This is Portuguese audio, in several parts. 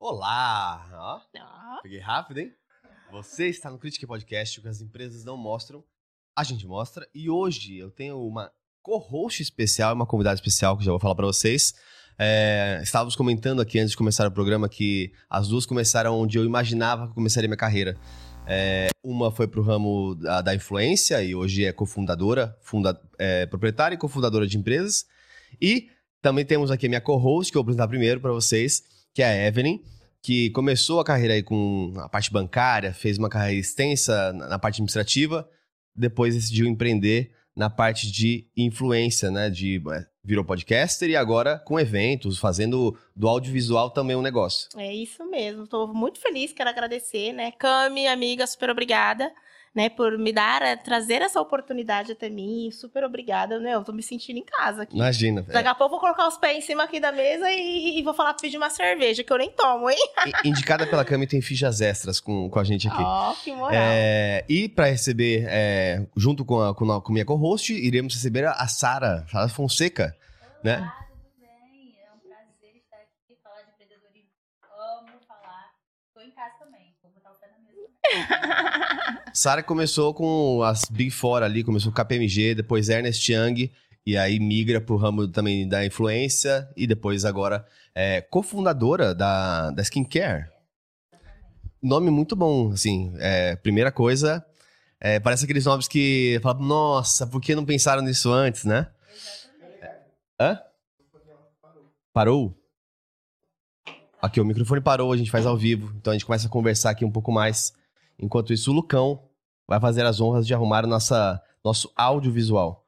Olá! Ó, Ah, peguei rápido, hein? Você está no Critique Podcast, o que as empresas não mostram, a gente mostra. E hoje eu tenho uma co-host especial, uma convidada especial que já vou falar para vocês. É, estávamos comentando aqui antes de começar o programa que as duas começaram onde eu imaginava que eu começaria minha carreira. É, uma foi pro ramo da, da influência e hoje é cofundadora, funda, é, proprietária e cofundadora de empresas. E também temos aqui a minha co-host, que eu vou apresentar primeiro para vocês, que é a Evelyn, que começou a carreira aí com a parte bancária, fez uma carreira extensa na parte administrativa, depois decidiu empreender na parte de influência, né? De, é, virou podcaster e agora com eventos, fazendo do audiovisual também um negócio. é isso mesmo. Estou muito feliz, quero agradecer, né? Cami, amiga, super obrigada, né, por me dar, eh, trazer essa oportunidade até mim. Super obrigada, né? Eu tô me sentindo em casa aqui. Imagina. é, Daqui a pouco eu vou colocar os pés em cima aqui da mesa e, e vou falar pra pedir uma cerveja, que eu nem tomo, hein? indicada pela Cami tem fichas extras com, com a gente aqui. Ó, que moral. É, e para receber, é, junto com a, com a com minha co-host, iremos receber a, Sara, Sara Fonseca, né? Olá, tudo bem? É um prazer estar aqui falar de empreendedorismo. Amo falar. Estou em casa também. Vou botar o pé na mesa também. Sara começou com as Big Four ali, começou com KPMG, depois Ernest Young, e aí migra pro ramo também da influência, e depois agora é cofundadora da, da Skincare. Nome muito bom, assim, é, primeira coisa, é, parece aqueles nomes que fala, nossa, por que não pensaram nisso antes, né? Hã? Parou? Aqui, o microfone parou, a gente faz ao vivo. Então a gente começa a conversar aqui um pouco mais. Enquanto isso, o Lucão vai fazer as honras de arrumar o nossa, nosso audiovisual.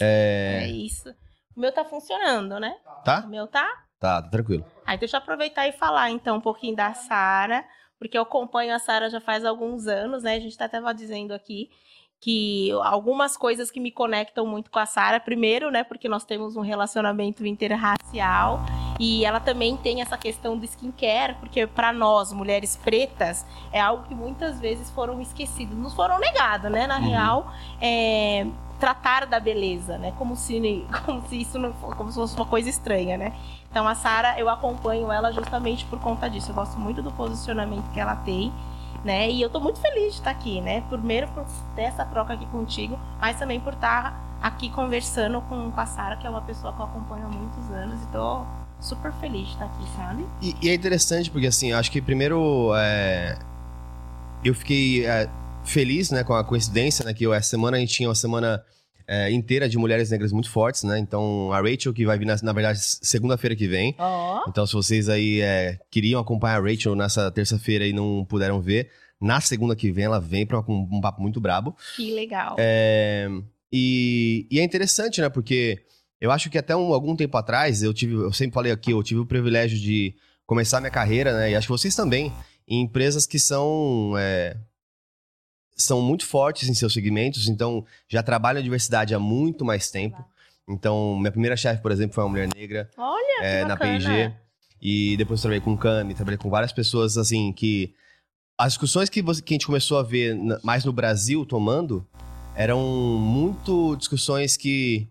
É É. isso. O meu tá funcionando, né? O Tá? meu tá? Tá, tá tranquilo. Aí deixa eu aproveitar e falar então um pouquinho da Sara, porque eu acompanho a Sara já faz alguns anos, né? A gente tá até dizendo aqui que algumas coisas que me conectam muito com a Sara, primeiro, né, porque nós temos um relacionamento interracial e ela também tem essa questão do skincare, porque para nós, mulheres pretas, é algo que muitas vezes foram esquecidos, nos foram negados, né, na Uhum. real, é, tratar da beleza, né, como se, como se isso não como se fosse uma coisa estranha, né? Então a Sara, eu acompanho ela justamente por conta disso. Eu gosto muito do posicionamento que ela tem, né? E eu tô muito feliz de estar aqui, né? Primeiro por ter essa troca aqui contigo, mas também por estar aqui conversando com, com a Sara, que é uma pessoa que eu acompanho há muitos anos e tô super feliz de estar aqui, sabe? E, e é interessante porque, assim, acho que primeiro é, eu fiquei é, feliz né, com a coincidência, né? Que essa semana a gente tinha uma semana é, inteira de mulheres negras muito fortes, né? Então a Rachel, que vai vir, na, na verdade, segunda-feira que vem. Ó, Então, se vocês aí é, queriam acompanhar a Rachel nessa terça-feira e não puderam ver, na segunda que vem ela vem para um, um papo muito brabo. que legal. É, e, e é interessante, né? Porque eu acho que até um- algum tempo atrás, eu tive, eu sempre falei aqui, eu tive o privilégio de começar minha carreira, né? E acho que vocês também, em empresas que são. São muito fortes em seus segmentos, então já trabalham a diversidade há muito mais tempo. Então, minha primeira chefe, por exemplo, foi uma mulher negra Olha, é, na. P&G. E depois trabalhei com o Cami, trabalhei com várias pessoas, assim, que... As discussões que, você- que a gente começou a ver na- mais no Brasil tomando eram muito discussões que,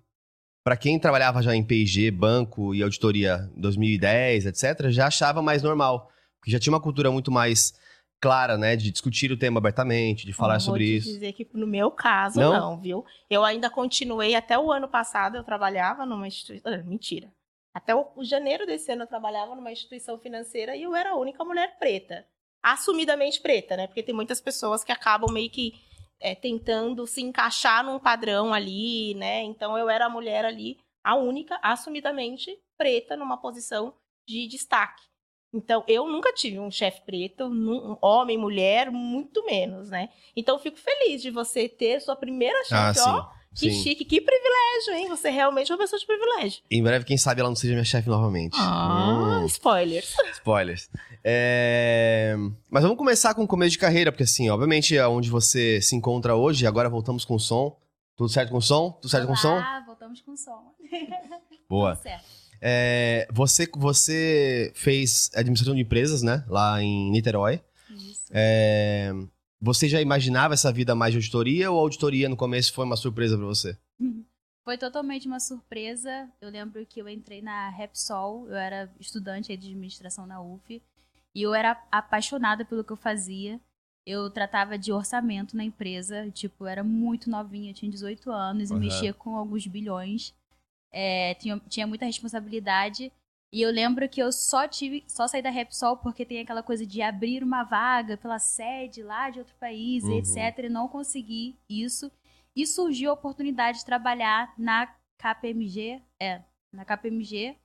para quem trabalhava já em P&G, banco e auditoria em 2010, etc., já achava mais normal. Porque já tinha uma cultura muito mais clara, né? De discutir o tema abertamente, de falar sobre vou isso. dizer que no meu caso, Não? não? viu? Eu ainda continuei até o ano passado, eu trabalhava numa instituição. ah, Mentira. Até o, o janeiro desse ano eu trabalhava numa instituição financeira e eu era a única mulher preta. Assumidamente preta, né? Porque tem muitas pessoas que acabam meio que é, tentando se encaixar num padrão ali, né? Então eu era a mulher ali, a única, assumidamente preta, numa posição de destaque. Então, eu nunca tive um chefe preto, um homem, mulher, muito menos, né? Então, eu fico feliz de você ter sua primeira chefe, Ah, sim. ó. Que sim. chique, que privilégio, hein? Você realmente é uma pessoa de privilégio. Em breve, quem sabe ela não seja minha chefe novamente. Ah, Hum. spoilers. Spoilers. É, Mas vamos começar com o começo de carreira, porque assim, obviamente é onde você se encontra hoje, agora voltamos com o som. Tudo certo com o som? Tudo certo com o som? Olá, voltamos com som. Boa. Tudo certo. É, você, você fez administração de empresas, né? Lá em Niterói. Isso. É, Você já imaginava essa vida mais de auditoria ou a auditoria no começo foi uma surpresa pra você? Foi totalmente uma surpresa. Eu lembro que eu entrei na Repsol, eu era estudante de administração na UF. E eu era apaixonada pelo que eu fazia. Eu tratava de orçamento na empresa, tipo, eu era muito novinha, tinha 18 anos Uhum. e mexia com alguns bilhões. É, tinha, tinha muita responsabilidade. E eu lembro que eu só tive, só saí da Repsol porque tem aquela coisa de abrir uma vaga pela sede lá de outro país, Uhum. etc. E não consegui isso. E surgiu a oportunidade de trabalhar na KPMG, é, na KPMG,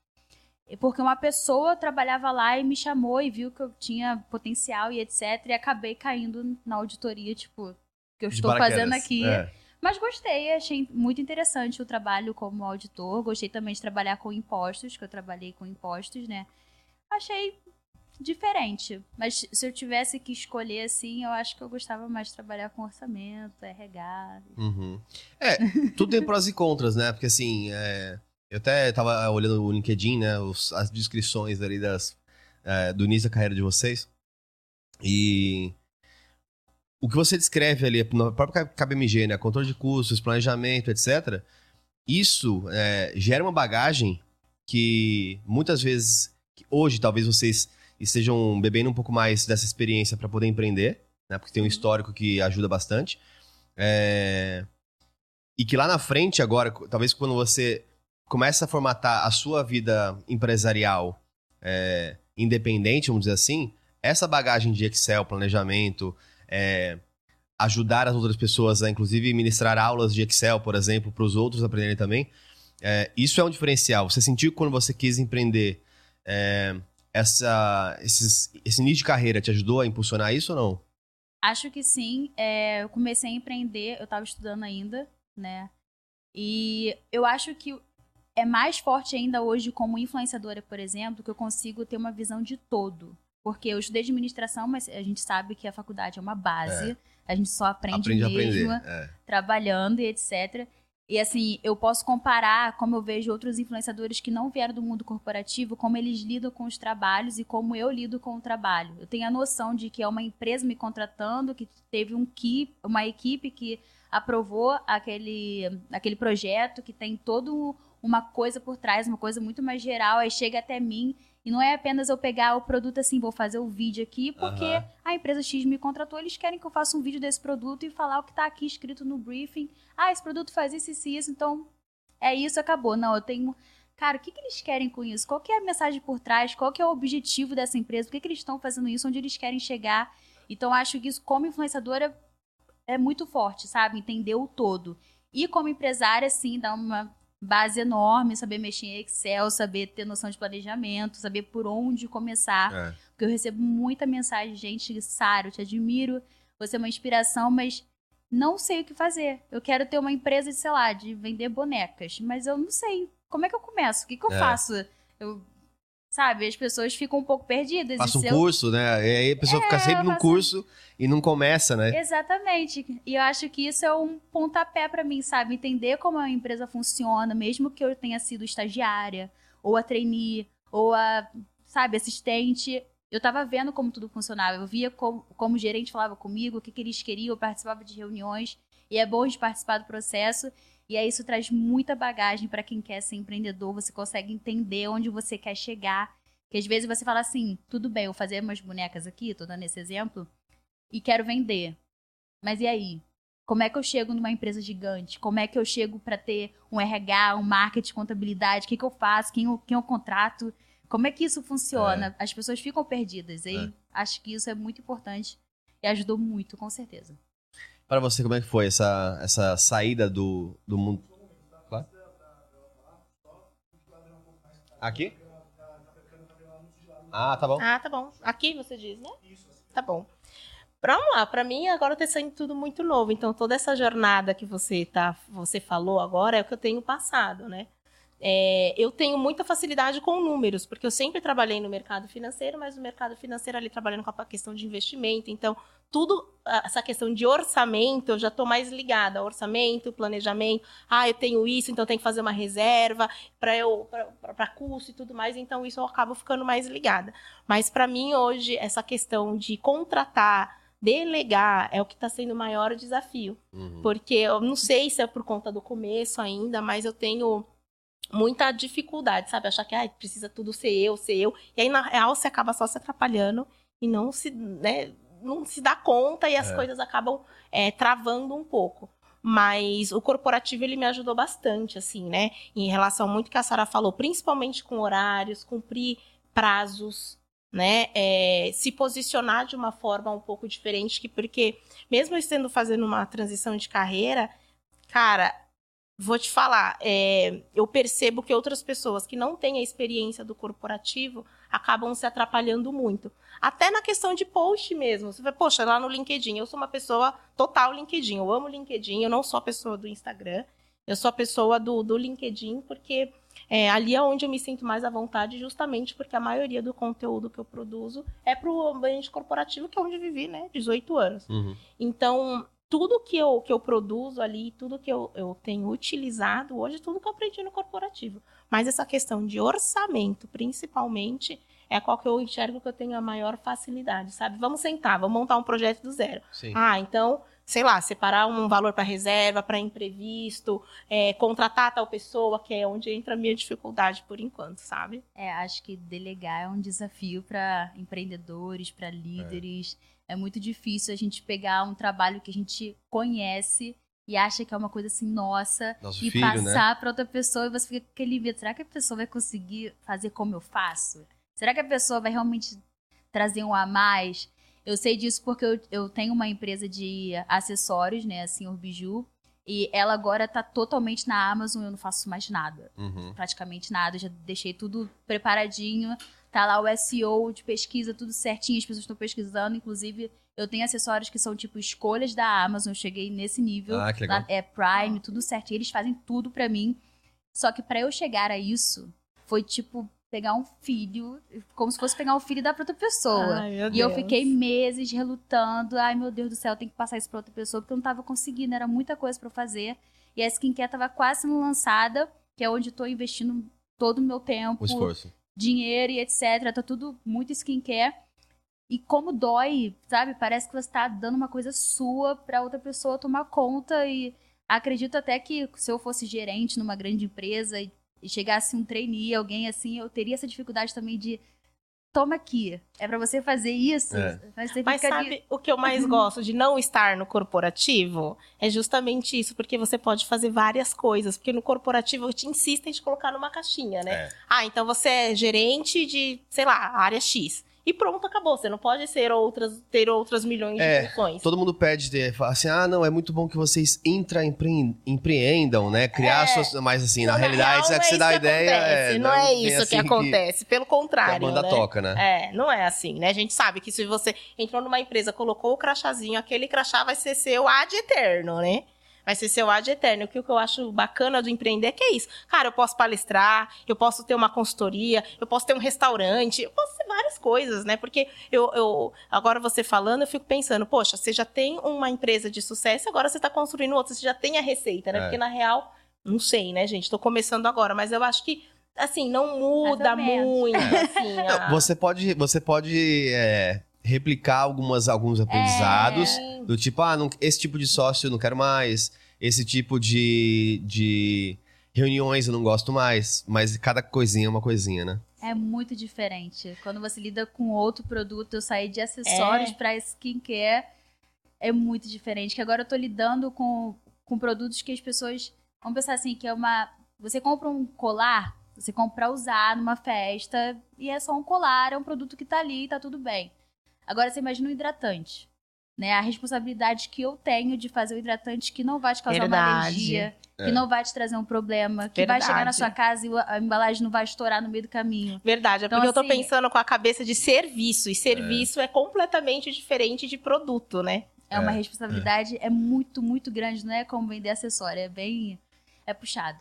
porque uma pessoa trabalhava lá e me chamou e viu que eu tinha potencial e etc. E acabei caindo na auditoria, tipo, que eu De estou fazendo aqui. É. Mas gostei, achei muito interessante o trabalho como auditor. Gostei também de trabalhar com impostos, que eu trabalhei com impostos, né? Achei diferente. Mas se eu tivesse que escolher assim, eu acho que eu gostava mais de trabalhar com orçamento, RH. Uhum. É, tudo tem prós e contras, né? Porque assim, é, eu até tava olhando o LinkedIn, né? os- as descrições ali das, é, do início da carreira de vocês. E o que você descreve ali no próprio KBMG, né? Controle de custos, planejamento, etc. Isso é, gera uma bagagem que muitas vezes, que hoje talvez vocês estejam bebendo um pouco mais dessa experiência para poder empreender, né? Porque tem um histórico que ajuda bastante. É, E que lá na frente, agora, talvez quando você começa a formatar a sua vida empresarial é, independente, vamos dizer assim, essa bagagem de Excel, planejamento, é, ajudar as outras pessoas a, inclusive, ministrar aulas de Excel, por exemplo, para os outros aprenderem também, é, isso é um diferencial. Você sentiu quando você quis empreender, é, essa, esses, esse início de carreira te ajudou a impulsionar isso ou não? Acho que sim. É, eu comecei a empreender, eu estava estudando ainda, né? E eu acho que é mais forte ainda hoje como influenciadora, por exemplo, que eu consigo ter uma visão de todo. Porque eu estudei administração, mas a gente sabe que a faculdade é uma base. A gente só aprende, Aprende mesmo. É. trabalhando e etc. E assim, eu posso comparar como eu vejo outros influenciadores que não vieram do mundo corporativo, como eles lidam com os trabalhos e como eu lido com o trabalho. Eu tenho a noção de que é uma empresa me contratando, que teve um ki, uma equipe que aprovou aquele, aquele projeto, que tem todo uma coisa por trás, uma coisa muito mais geral, aí chega até mim e não é apenas eu pegar o produto assim, vou fazer o vídeo aqui, porque Aham. a empresa X me contratou, eles querem que eu faça um vídeo desse produto e falar o que está aqui escrito no briefing. Ah, esse produto faz isso, isso e isso, então é isso, acabou. Não, eu tenho. Cara, o que, que eles querem com isso? Qual que é a mensagem por trás? Qual que é o objetivo dessa empresa? Por que, que eles estão fazendo isso? Onde eles querem chegar? Então, acho que isso, como influenciadora, é muito forte, sabe? Entender o todo. E como empresária, sim, dá uma base enorme, saber mexer em Excel, saber ter noção de planejamento, saber por onde começar. É. Porque eu recebo muita mensagem, gente, Sara, eu te admiro, você é uma inspiração, mas não sei o que fazer. Eu quero ter uma empresa, de, sei lá, de vender bonecas, mas eu não sei. Como é que eu começo? O que, que eu É. faço? Eu, sabe, as pessoas ficam um pouco perdidas. E um se eu- curso, né? E aí a pessoa fica É, sempre no curso e não começa, né? Exatamente. E eu acho que isso é um pontapé pra mim, sabe? Entender como a empresa funciona, mesmo que eu tenha sido estagiária, ou a trainee, ou a, sabe, assistente. Eu tava vendo como tudo funcionava. Eu via como, como o gerente falava comigo, o que, que eles queriam, eu participava de reuniões. E é bom de participar do processo. E aí isso traz muita bagagem pra quem quer ser empreendedor. Você consegue entender onde você quer chegar. Que às vezes você fala assim, tudo bem, eu vou fazer umas bonecas aqui, tô dando esse exemplo e quero vender. Mas e aí? Como é que eu chego numa empresa gigante? Como é que eu chego para ter um RH, um marketing, contabilidade? O que, que eu faço? Quem eu, quem eu contrato? Como é que isso funciona? As pessoas ficam perdidas. E É. acho que isso é muito importante e ajudou muito, com certeza. Pra você, como é que foi essa, essa saída do, do mundo? Aqui? Ah, tá bom. Ah, tá bom. Aqui você diz, né? Tá bom. Vamos lá, pra mim agora tá sendo tudo muito novo. Então toda essa jornada que você tá, você falou agora é o que eu tenho passado, né? É, eu tenho muita facilidade com números, porque eu sempre trabalhei no mercado financeiro, mas no mercado financeiro ali trabalhando com a questão de investimento. Então, tudo, essa questão de orçamento, eu já estou mais ligada. Orçamento, planejamento. Ah, eu tenho isso, então eu tenho que fazer uma reserva para eu para custo e tudo mais. Então, isso eu acabo ficando mais ligada. Mas para mim, hoje, essa questão de contratar, delegar, é o que está sendo o maior desafio. Uhum. Porque eu não sei se é por conta do começo ainda, mas eu tenho muita dificuldade, sabe? Achar que ah, precisa tudo ser eu, ser eu. E aí, na real, você acaba só se atrapalhando e não se, né, não se dá conta e as É. coisas acabam é, travando um pouco. Mas o corporativo ele me ajudou bastante, assim, né? Em relação muito que a Sara falou, principalmente com horários, cumprir prazos, né? É, se posicionar de uma forma um pouco diferente, que porque mesmo eu estando fazendo uma transição de carreira, cara, vou te falar, é, eu percebo que outras pessoas que não têm a experiência do corporativo acabam se atrapalhando muito. Até na questão de post mesmo. Você vê, poxa, lá no LinkedIn, eu sou uma pessoa total LinkedIn. Eu amo LinkedIn, eu não sou a pessoa do Instagram. Eu sou a pessoa do, do LinkedIn, porque é, ali é onde eu me sinto mais à vontade, justamente porque a maioria do conteúdo que eu produzo é para o ambiente corporativo, que é onde eu vivi, né? 18 anos. Uhum. Então, tudo que eu, que eu produzo ali, tudo que eu, eu tenho utilizado hoje, tudo que eu aprendi no corporativo. Mas essa questão de orçamento, principalmente, é a qual que eu enxergo que eu tenho a maior facilidade, sabe? Vamos sentar, vamos montar um projeto do zero. Sim. Ah, então, sei lá, separar um valor para reserva, para imprevisto, é, contratar tal pessoa, que é onde entra a minha dificuldade por enquanto, sabe? É, acho que delegar é um desafio para empreendedores, para líderes. É. muito difícil a gente pegar um trabalho que a gente conhece e acha que é uma coisa assim, nossa, Nosso e filho, né? passar para outra pessoa e você fica com aquele medo. Será que a pessoa vai conseguir fazer como eu faço? Será que a pessoa vai realmente trazer um a mais? Eu sei disso porque eu, eu tenho uma empresa de acessórios, né, a Senhor Biju, e ela agora tá totalmente na Amazon, eu não faço mais nada Uhum. praticamente nada, eu já deixei tudo preparadinho. Tá lá o SEO de pesquisa, tudo certinho, as pessoas estão pesquisando. Inclusive, eu tenho acessórios que são tipo escolhas da Amazon, eu cheguei nesse nível. Ah, que legal. Lá é Prime, tudo certinho. Eles fazem tudo pra mim. Só que pra eu chegar a isso, foi tipo pegar um filho, como se fosse pegar um filho da outra pessoa. Ai, meu E eu fiquei meses relutando. Ai, meu Deus do céu, eu tenho que passar isso pra outra pessoa, porque eu não tava conseguindo, era muita coisa pra eu fazer. E a skincare tava quase sendo lançada, que é onde eu tô investindo todo o meu tempo, O esforço. Dinheiro e etc. Tá tudo muito skincare. E como dói, sabe? Parece que você tá dando uma coisa sua pra outra pessoa tomar conta. E acredito até que se eu fosse gerente numa grande empresa e chegasse um trainee, alguém assim, eu teria essa dificuldade também de toma aqui, é pra você fazer isso. É. Mas você Mas fica ali- sabe o que eu mais gosto de não estar no corporativo? É justamente isso, porque você pode fazer várias coisas. Porque no corporativo te insistem de colocar numa caixinha, né? É. Ah, então você é gerente de, sei lá, área X. E pronto, acabou. Você não pode ser outras, ter outras milhões É, de funções. Todo mundo pede, ter- fala assim, ah, não, é muito bom que vocês intraempreendam, né? Criar É. suas... Mas assim, na, Não, realidade, real, é não que é você isso dá a que ideia... acontece, é, não é bem isso que, assim acontece. Pelo Que a contrário, banda né? toca, né? É, não é assim, né? A gente sabe que se você entrou numa empresa, colocou o crachazinho, aquele crachá vai ser seu ad eterno, né? Vai ser seu ad eterno. Que o que eu acho bacana do empreender é que é isso. Cara, eu posso palestrar, eu posso ter uma consultoria, eu posso ter um restaurante, eu posso ter várias coisas, né? Porque eu, eu agora você falando, eu fico pensando, poxa, você já tem uma empresa de sucesso, agora você está construindo outra, você já tem a receita, né? É. Porque na real, não sei, né, gente? Tô começando agora, mas eu acho que assim, não muda muito, assim. Não, a- Você pode, você pode é, replicar algumas, alguns aprendizados É. do tipo, ah, não- esse tipo de sócio eu não quero mais, esse tipo de, de reuniões eu não gosto mais, mas cada coisinha é uma coisinha, né? É muito diferente. Quando você lida com outro produto, eu saí de acessórios É. pra skincare, é muito diferente. Que agora eu tô lidando com, com produtos que as pessoas vão pensar assim, que é uma... Você compra um colar, você compra pra usar numa festa, e é só um colar, é um produto que tá ali e tá tudo bem. Agora você imagina um hidratante. Né, a responsabilidade que eu tenho de fazer o hidratante que não vai te causar uma Verdade. alergia, É. que não vai te trazer um problema, que vai chegar na Verdade. sua casa e a embalagem não vai estourar no meio do caminho. Verdade, é Então, porque eu tô assim- pensando com a cabeça de serviço, e serviço é, completamente diferente de produto, né? É uma É, responsabilidade, é. muito, muito grande, não é como vender acessório, é bem. É puxado.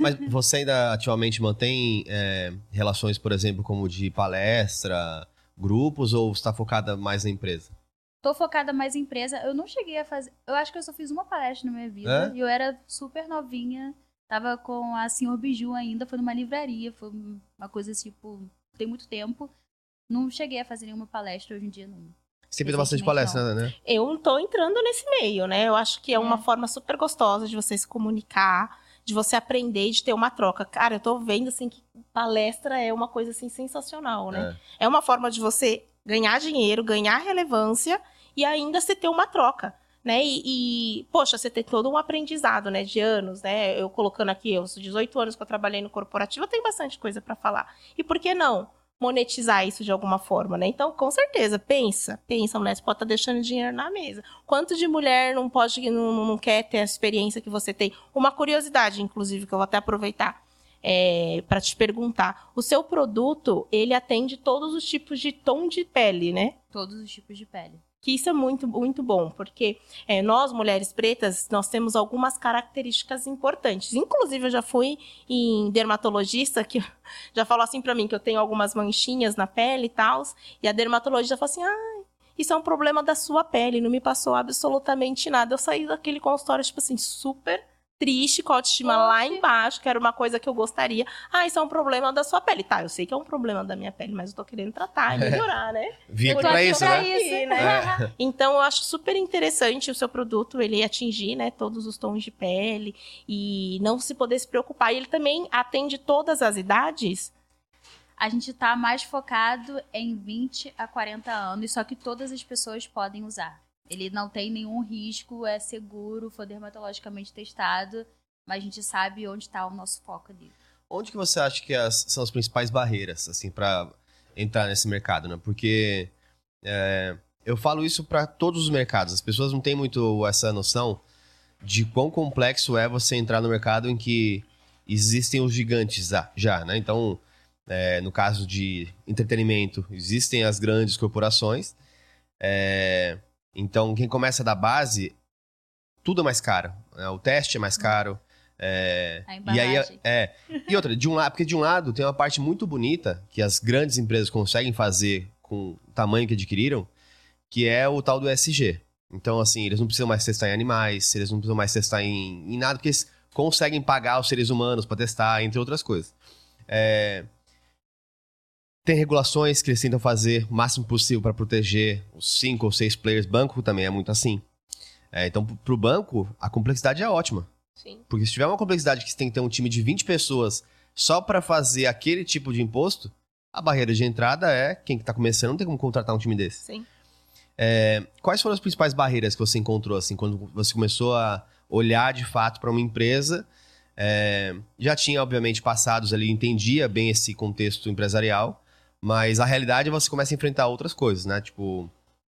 Mas você ainda ativamente mantém é, relações, por exemplo, como de palestra, grupos, ou está focada mais na empresa? Tô focada mais em empresa. Eu não cheguei a fazer. Eu acho que eu só fiz uma palestra na minha vida. É? E eu era super novinha. Tava com a Senhor Biju ainda, foi numa livraria. Foi uma coisa tipo. Tem muito tempo. Não cheguei a fazer nenhuma palestra hoje em dia, não. Sempre tem bastante palestra, né? Eu tô entrando nesse meio, né? Eu acho que é uma É. forma super gostosa de você se comunicar, de você aprender, de ter uma troca. Cara, eu tô vendo assim que palestra é uma coisa assim sensacional, né? É, uma forma de você ganhar dinheiro, ganhar relevância e ainda você ter uma troca. Né? E, e, poxa, você tem todo um aprendizado, né, de anos, né? Eu colocando aqui, os 18 anos que eu trabalhei no corporativo, eu tenho bastante coisa para falar. E por que não monetizar isso de alguma forma, né? Então, com certeza, pensa, pensa, mulher, você pode estar tá deixando dinheiro na mesa. Quanto de mulher não pode, não, não quer ter a experiência que você tem? Uma curiosidade, inclusive, que eu vou até aproveitar é, para te perguntar. O seu produto, ele atende todos os tipos de tom de pele, né? Todos os tipos de pele. Que isso é muito, muito bom, porque é, nós, mulheres pretas, nós temos algumas características importantes. Inclusive, eu já fui em dermatologista que já falou assim para mim que eu tenho algumas manchinhas na pele e tal, e a dermatologista falou assim: ah, isso é um problema da sua pele, não me passou absolutamente nada. Eu saí daquele consultório, tipo assim, super triste, com a autoestima lá embaixo, que era uma coisa que eu gostaria. Ah, isso é um problema da sua pele. Tá, eu sei que é um problema da minha pele, mas eu tô querendo tratar e melhorar, né? Vim aqui pra isso, né? Isso, né? É. Então, eu acho super interessante o seu produto, ele atingir, né, todos os tons de pele e não se poder se preocupar. E ele também atende todas as idades? A gente tá mais focado em 20 a 40 anos, só que todas as pessoas podem usar. Ele não tem nenhum risco, é seguro, foi dermatologicamente testado, mas a gente sabe onde está o nosso foco ali. Onde que você acha que as, são as principais barreiras, assim, para entrar nesse mercado, né? Porque é, eu falo isso para todos os mercados. As pessoas não têm muito essa noção de quão complexo é você entrar no mercado em que existem os gigantes já, já né? Então, é, no caso de entretenimento, existem as grandes corporações. É, então, quem começa da base, tudo é mais caro. Né? O teste é mais uhum. caro. É, e aí é e outra de um lado porque de um lado tem uma parte muito bonita que as grandes empresas conseguem fazer com o tamanho que adquiriram que é o tal do SG então assim eles não precisam mais testar em animais eles não precisam mais testar em, em nada porque eles conseguem pagar os seres humanos para testar entre outras coisas é, tem regulações que eles tentam fazer o máximo possível para proteger os cinco ou seis players. Banco também é muito assim. É, então, para o banco, a complexidade é ótima. Sim. Porque se tiver uma complexidade que você tem que ter um time de 20 pessoas só para fazer aquele tipo de imposto, a barreira de entrada é quem está começando não tem como contratar um time desse. Sim. É, quais foram as principais barreiras que você encontrou assim quando você começou a olhar de fato para uma empresa? É, já tinha obviamente passados ali, entendia bem esse contexto empresarial, mas a realidade é você começa a enfrentar outras coisas, né? Tipo,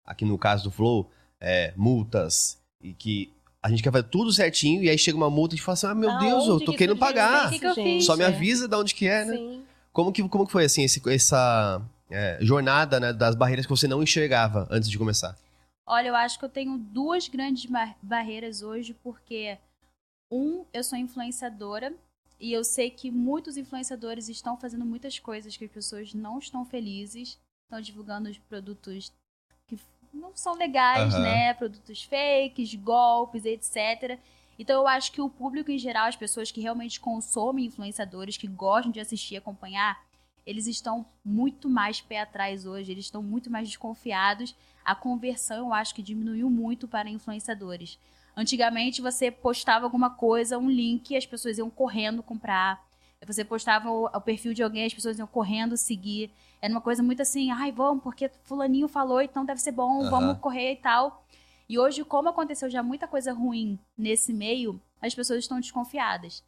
aqui no caso do Flow, é, multas, e que a gente quer fazer tudo certinho, e aí chega uma multa e a gente fala assim, ah, meu Deus, eu tô querendo pagar. Que que eu fiz? Só me avisa de onde que é, né? Sim. Como que, como que foi, assim, esse, essa é, jornada né, das barreiras que você não enxergava antes de começar? Olha, eu acho que eu tenho duas grandes barreiras hoje, porque, um, eu sou influenciadora, e eu sei que muitos influenciadores estão fazendo muitas coisas que as pessoas não estão felizes, estão divulgando os produtos que não são legais, uhum. né? Produtos fakes, golpes, etc. Então eu acho que o público em geral, as pessoas que realmente consomem influenciadores, que gostam de assistir e acompanhar, eles estão muito mais pé atrás hoje, eles estão muito mais desconfiados. A conversão eu acho que diminuiu muito para influenciadores. Antigamente você postava alguma coisa, um link, e as pessoas iam correndo comprar. Você postava o, o, perfil de alguém, as pessoas iam correndo seguir. Era uma coisa muito assim, ai, vamos, porque fulaninho falou, então deve ser bom, uhum. vamos correr e tal. E hoje, como aconteceu já muita coisa ruim nesse meio, as pessoas estão desconfiadas.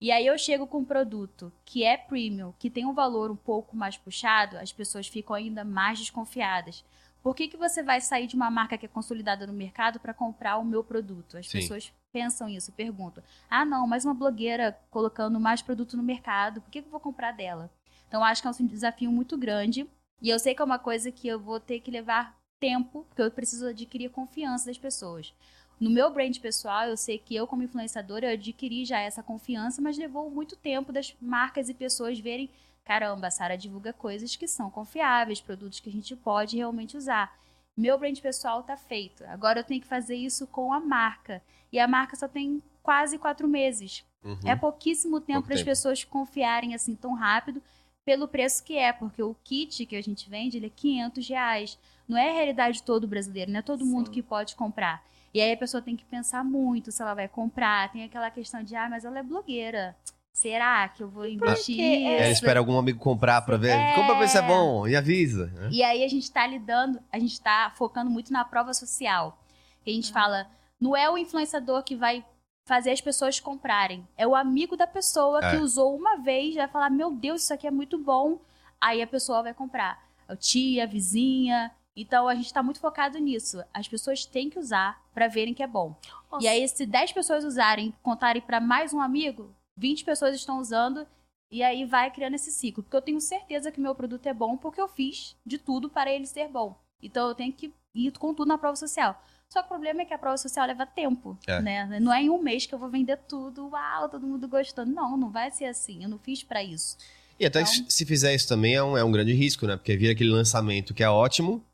E aí eu chego com um produto que é premium, que tem um valor um pouco mais puxado, as pessoas ficam ainda mais desconfiadas. Por que, que você vai sair de uma marca que é consolidada no mercado para comprar o meu produto? As Sim. pessoas pensam isso, perguntam. Ah, não, mais uma blogueira colocando mais produto no mercado, por que, que eu vou comprar dela? Então, acho que é um desafio muito grande. E eu sei que é uma coisa que eu vou ter que levar tempo, porque eu preciso adquirir confiança das pessoas. No meu brand pessoal, eu sei que eu, como influenciadora, eu adquiri já essa confiança, mas levou muito tempo das marcas e pessoas verem caramba, a Sara divulga coisas que são confiáveis, produtos que a gente pode realmente usar. Meu brand pessoal está feito. Agora eu tenho que fazer isso com a marca. E a marca só tem quase quatro meses. Uhum. É pouquíssimo tempo para as pessoas confiarem assim tão rápido pelo preço que é, porque o kit que a gente vende ele é 500 reais. Não é a realidade todo brasileiro, não é todo Sim. mundo que pode comprar. E aí a pessoa tem que pensar muito se ela vai comprar. Tem aquela questão de, ah, mas ela é blogueira será que eu vou investir? Porque, é, Ela espera algum amigo comprar pra ver. É. Compra pra ver se é bom e avisa. né? E aí a gente tá lidando, a gente tá focando muito na prova social. A gente fala, não é o influenciador que vai fazer as pessoas comprarem. É o amigo da pessoa É. que usou uma vez, vai falar, meu Deus, isso aqui é muito bom. Aí a pessoa vai comprar. A tia, a vizinha. Então a gente tá muito focado nisso. As pessoas têm que usar pra verem que é bom. Nossa, E aí, se 10 pessoas usarem, contarem pra mais um amigo, 20 pessoas estão usando, e aí vai criando esse ciclo. Porque eu tenho certeza que meu produto é bom porque eu fiz de tudo para ele ser bom. Então eu tenho que ir com tudo na prova social. Só que o problema é que a prova social leva tempo, É. né? Não é em um mês que eu vou vender tudo, uau, todo mundo gostando. Não, não vai ser assim. Eu não fiz pra isso. E até Então- se fizer isso também é um, é um grande risco, né? Porque vira aquele lançamento que é ótimo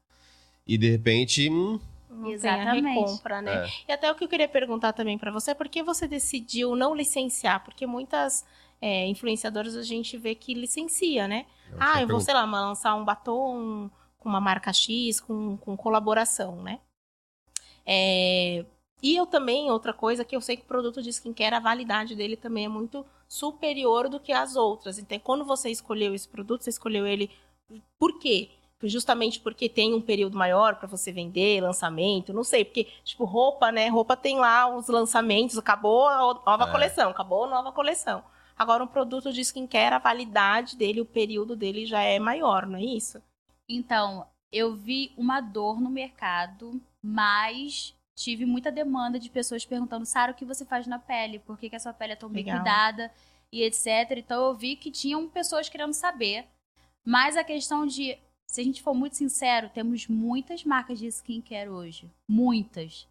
e de repente. hum, não tem a Exatamente. recompra, né? é. E até o que eu queria perguntar também pra você, por que você decidiu não licenciar? Porque muitas é, influenciadoras a gente vê que licencia, né? É ah, eu vou, sei lá, lançar um batom com uma marca X, com, com colaboração, né? É, E eu também, outra coisa, que eu sei que o produto de skincare, a validade dele também é muito superior do que as outras. Então, quando você escolheu esse produto, você escolheu ele por quê? Justamente porque tem um período maior para você vender, lançamento, não sei, porque, tipo, roupa, né? Roupa tem lá os lançamentos, acabou a nova É. coleção, acabou a nova coleção. Agora, um produto de skincare, a validade dele, o período dele já é maior, não é isso? Então, eu vi uma dor no mercado, mas tive muita demanda de pessoas perguntando, Sara, o que você faz na pele? Por que, que a sua pele é tão bem Legal. cuidada? E etc. Então eu vi que tinham pessoas querendo saber. Mas a questão de, se a gente for muito sincero, temos muitas marcas de skincare hoje. Muitas.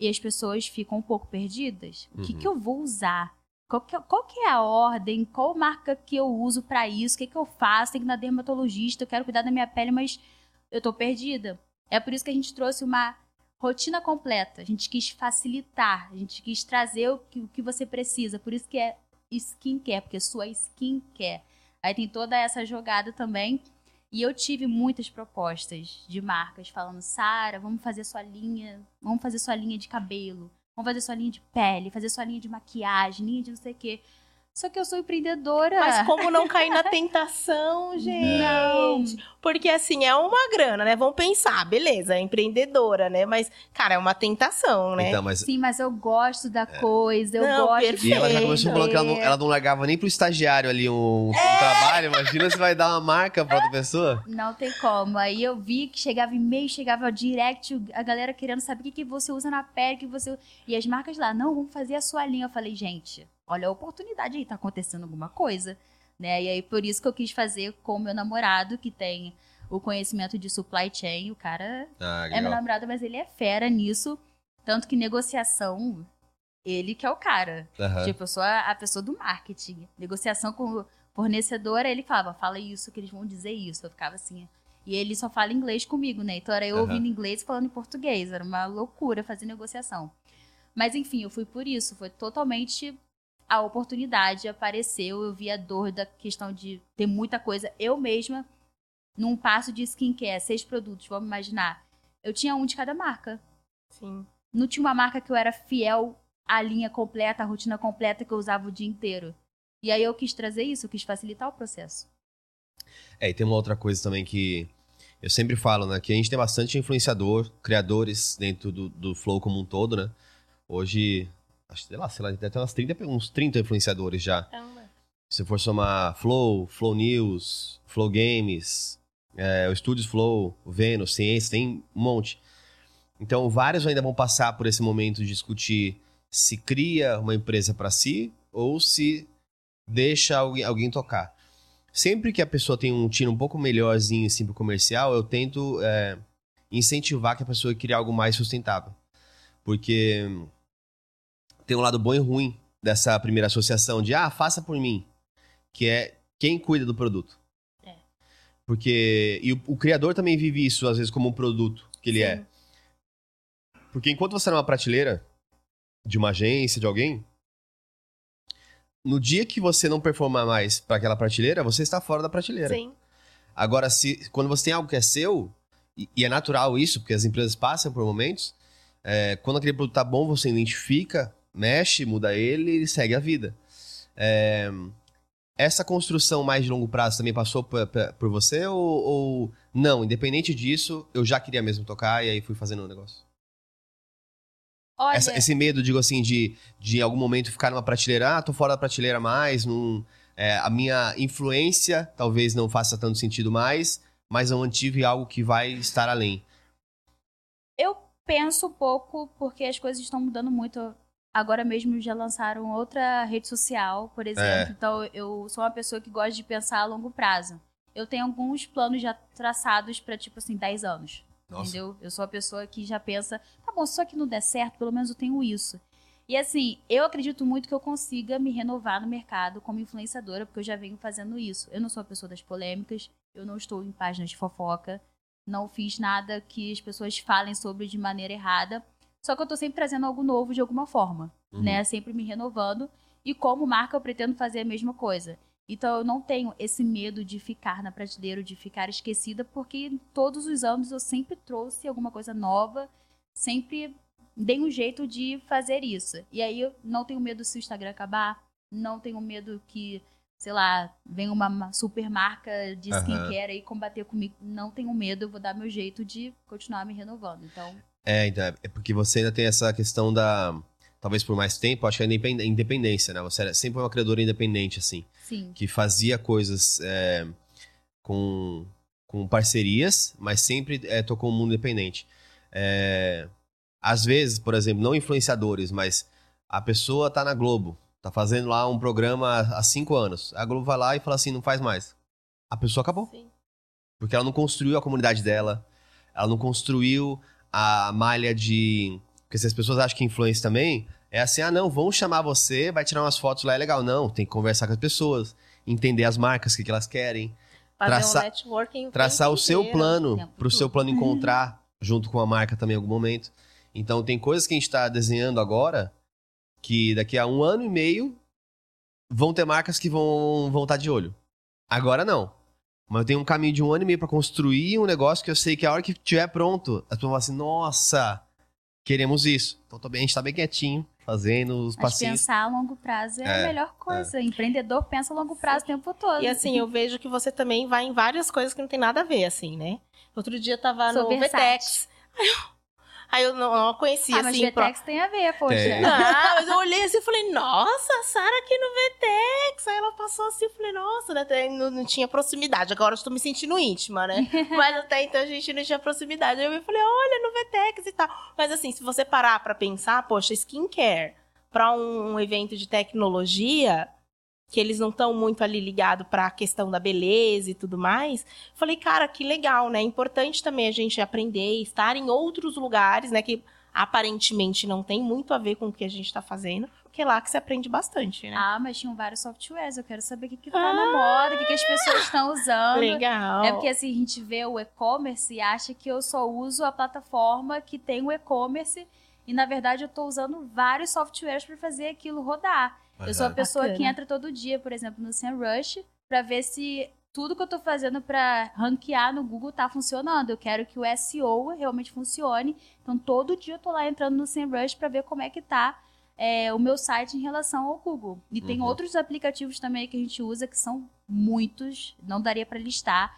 E as pessoas ficam um pouco perdidas. O que, Uhum. que eu vou usar? Qual que, é- qual que é a ordem? Qual marca que eu uso pra isso? O que, que eu faço? Tem que ir na dermatologista, eu quero cuidar da minha pele, mas eu tô perdida. É por isso que a gente trouxe uma rotina completa. A gente quis facilitar, a gente quis trazer o que, o que você precisa. Por isso que é skincare, porque sua skincare. Aí tem toda essa jogada também. E eu tive muitas propostas de marcas falando, Sara, vamos fazer sua linha, vamos fazer sua linha de cabelo, vamos fazer sua linha de pele, fazer sua linha de maquiagem, linha de não sei o quê. Só que eu sou empreendedora. Mas como não cair na tentação, gente? Não. Porque assim, é uma grana, né? Vamos pensar, beleza, é empreendedora, né? Mas, cara, é uma tentação, né? Então, mas. Sim, mas eu gosto da coisa, eu Não, gosto perfeito. E ela já começou falando que ela não, É. ela não largava nem pro estagiário ali um, um É. trabalho. Imagina se vai dar uma marca pra outra pessoa. Não tem como. Aí eu vi que chegava e-mail, chegava direct, a galera querendo saber o que, que você usa na pele, o que você. E as marcas lá, não, vamos fazer a sua linha. Eu falei, gente, olha a oportunidade aí, tá acontecendo alguma coisa. Né? E aí por isso que eu quis fazer com o meu namorado, que tem o conhecimento de supply chain. O cara Ah, é meu namorado, mas ele é fera nisso. Tanto que negociação, ele que é o cara. Aham. Tipo, eu sou a, a pessoa do marketing. Negociação com o fornecedor, ele falava, fala isso, que eles vão dizer isso. Eu ficava assim. E ele só fala inglês comigo, né? Então era eu Aham. ouvindo inglês e falando em português. Era uma loucura fazer negociação. Mas enfim, eu fui por isso. Foi totalmente a oportunidade apareceu. Eu vi a dor da questão de ter muita coisa. Eu mesma, num passo de skincare, seis produtos, vamos imaginar. Eu tinha um de cada marca Sim. não tinha uma marca que eu era fiel à linha completa, à rotina completa que eu usava o dia inteiro. E aí eu quis trazer isso, eu quis facilitar o processo. É, e tem uma outra coisa também que eu sempre falo, né? Que a gente tem bastante influenciador, criadores dentro do, do Flow como um todo, né? Hoje, acho que, sei lá, sei lá, deve ter umas 30, uns 30 influenciadores já. Se for somar Flow, Flow News, Flow Games, é, o Estúdios Flow, o Vênus, Ciência, tem um monte. Então, vários ainda vão passar por esse momento de discutir se cria uma empresa para si ou se deixa alguém, alguém tocar. Sempre que a pessoa tem um tiro um pouco melhorzinho assim pro comercial, eu tento é, incentivar que a pessoa crie algo mais sustentável. Porque tem um lado bom e ruim dessa primeira associação de ah, faça por mim, que é quem cuida do produto. É. Porque e o, o criador também vive isso às vezes como um produto que ele sim. é. Porque enquanto você tá numa prateleira de uma agência, de alguém, no dia que você não performar mais para aquela prateleira, você está fora da prateleira. Sim. Agora, se quando você tem algo que é seu, e, e é natural isso, porque as empresas passam por momentos, é, quando aquele produto tá bom, você identifica, mexe, muda ele e segue a vida. É, essa construção mais de longo prazo também passou por, por você ou, ou, não? Independente disso, eu já queria mesmo tocar e aí fui fazendo o um negócio? Olha, Essa- esse medo, digo assim, de, de em algum momento ficar numa prateleira, ah, tô fora da prateleira mais, num, é, a minha influência talvez não faça tanto sentido mais, mas eu mantive algo que vai estar além. eu penso pouco porque as coisas estão mudando muito. Agora mesmo já lançaram outra rede social, por exemplo. Então eu sou uma pessoa que gosta de pensar a longo prazo. Eu tenho alguns planos já traçados para tipo assim 10 anos. Entendeu? Eu sou a pessoa que já pensa, tá bom, isso aqui não der certo, pelo menos eu tenho isso. E assim, eu acredito muito que eu consiga me renovar no mercado como influenciadora, porque eu já venho fazendo isso. Eu não sou a pessoa das polêmicas, eu não estou em páginas de fofoca, não fiz nada que as pessoas falem sobre de maneira errada. Só que eu tô sempre trazendo algo novo de alguma forma, Uhum. né? Sempre me renovando. E como marca, eu pretendo fazer a mesma coisa. Então eu não tenho esse medo de ficar na prateleira, de ficar esquecida, porque todos os anos eu sempre trouxe alguma coisa nova, sempre dei um jeito de fazer isso. E aí eu não tenho medo se o Instagram acabar, não tenho medo que, sei lá, venha uma ma- super marca de skincare aí combater comigo. Não tenho medo, eu vou dar meu jeito de continuar me renovando. Então, É, então, é porque você ainda tem essa questão da. Talvez por mais tempo, acho que é a independ- independência, né? Você era sempre uma criadora independente, assim. sim. que fazia coisas é, com, com parcerias, mas sempre é, tocou o mundo independente. É, às vezes, por exemplo, não influenciadores, mas a pessoa tá na Globo, tá fazendo lá um programa há cinco anos. A Globo vai lá e fala assim, não faz mais. A pessoa acabou. Sim. Porque ela não construiu a comunidade dela, ela não construiu a malha de. Porque se as pessoas acham que influência também, é assim: ah, não, vão chamar você, vai tirar umas fotos lá, é legal. Não, tem que conversar com as pessoas, entender as marcas, o que, que elas querem, Fazer Traçar- um networking. o traçar o seu inteiro. plano, tempo pro seu plano encontrar junto com a marca também em algum momento. Então, tem coisas que a gente tá desenhando agora que daqui a um ano e meio vão ter marcas que vão vão estar de olho. Agora não. Mas eu tenho um caminho de um ano e meio pra construir um negócio que eu sei que a hora que estiver pronto, as pessoas vão falar assim, nossa, queremos isso. Então tô bem, a gente tá bem quietinho, fazendo os Mas passinhos. pensar a longo prazo é, É, a melhor coisa. Empreendedor pensa a longo prazo o tempo todo. E assim, eu vejo que você também vai em várias coisas que não tem nada a ver, assim, né? Outro dia eu tava Sou no versátil. Vetex. Aí eu, aí eu não, não conhecia, ah, mas assim. pro- Vetex tem a ver, poxa. Tem. Ah, mas eu olhei assim e falei, nossa, a Sara aqui no Vetex. Aí ela passou assim, eu falei, nossa, né? até Não, não tinha proximidade. Agora eu tô me sentindo íntima, né? Mas até então a gente não tinha proximidade. Aí eu falei, olha, no Vetex e tal. Mas assim, se você parar pra pensar, poxa, skincare pra um evento de tecnologia, que eles não estão muito ali ligados pra questão da beleza e tudo mais. Falei, cara, que legal, né? É importante também a gente aprender, estar em outros lugares, né? Que aparentemente não tem muito a ver com o que a gente tá fazendo, porque é lá que se aprende bastante, né? Ah, mas tinham vários softwares. Eu quero saber o que, que tá na moda, o que, que as pessoas estão usando. legal. É porque assim, a gente vê o e-commerce e acha que eu só uso a plataforma que tem o e-commerce. E na verdade eu tô usando vários softwares para fazer aquilo rodar. Eu sou a pessoa que Bacana. entra todo dia, por exemplo, no SEMrush, pra ver se tudo que eu tô fazendo pra ranquear no Google tá funcionando. Eu quero que o SEO realmente funcione. Então todo dia eu tô lá entrando no SEMrush pra ver como é que tá é, o meu site em relação ao Google. E tem Uhum. outros aplicativos também que a gente usa que são muitos, não daria pra listar.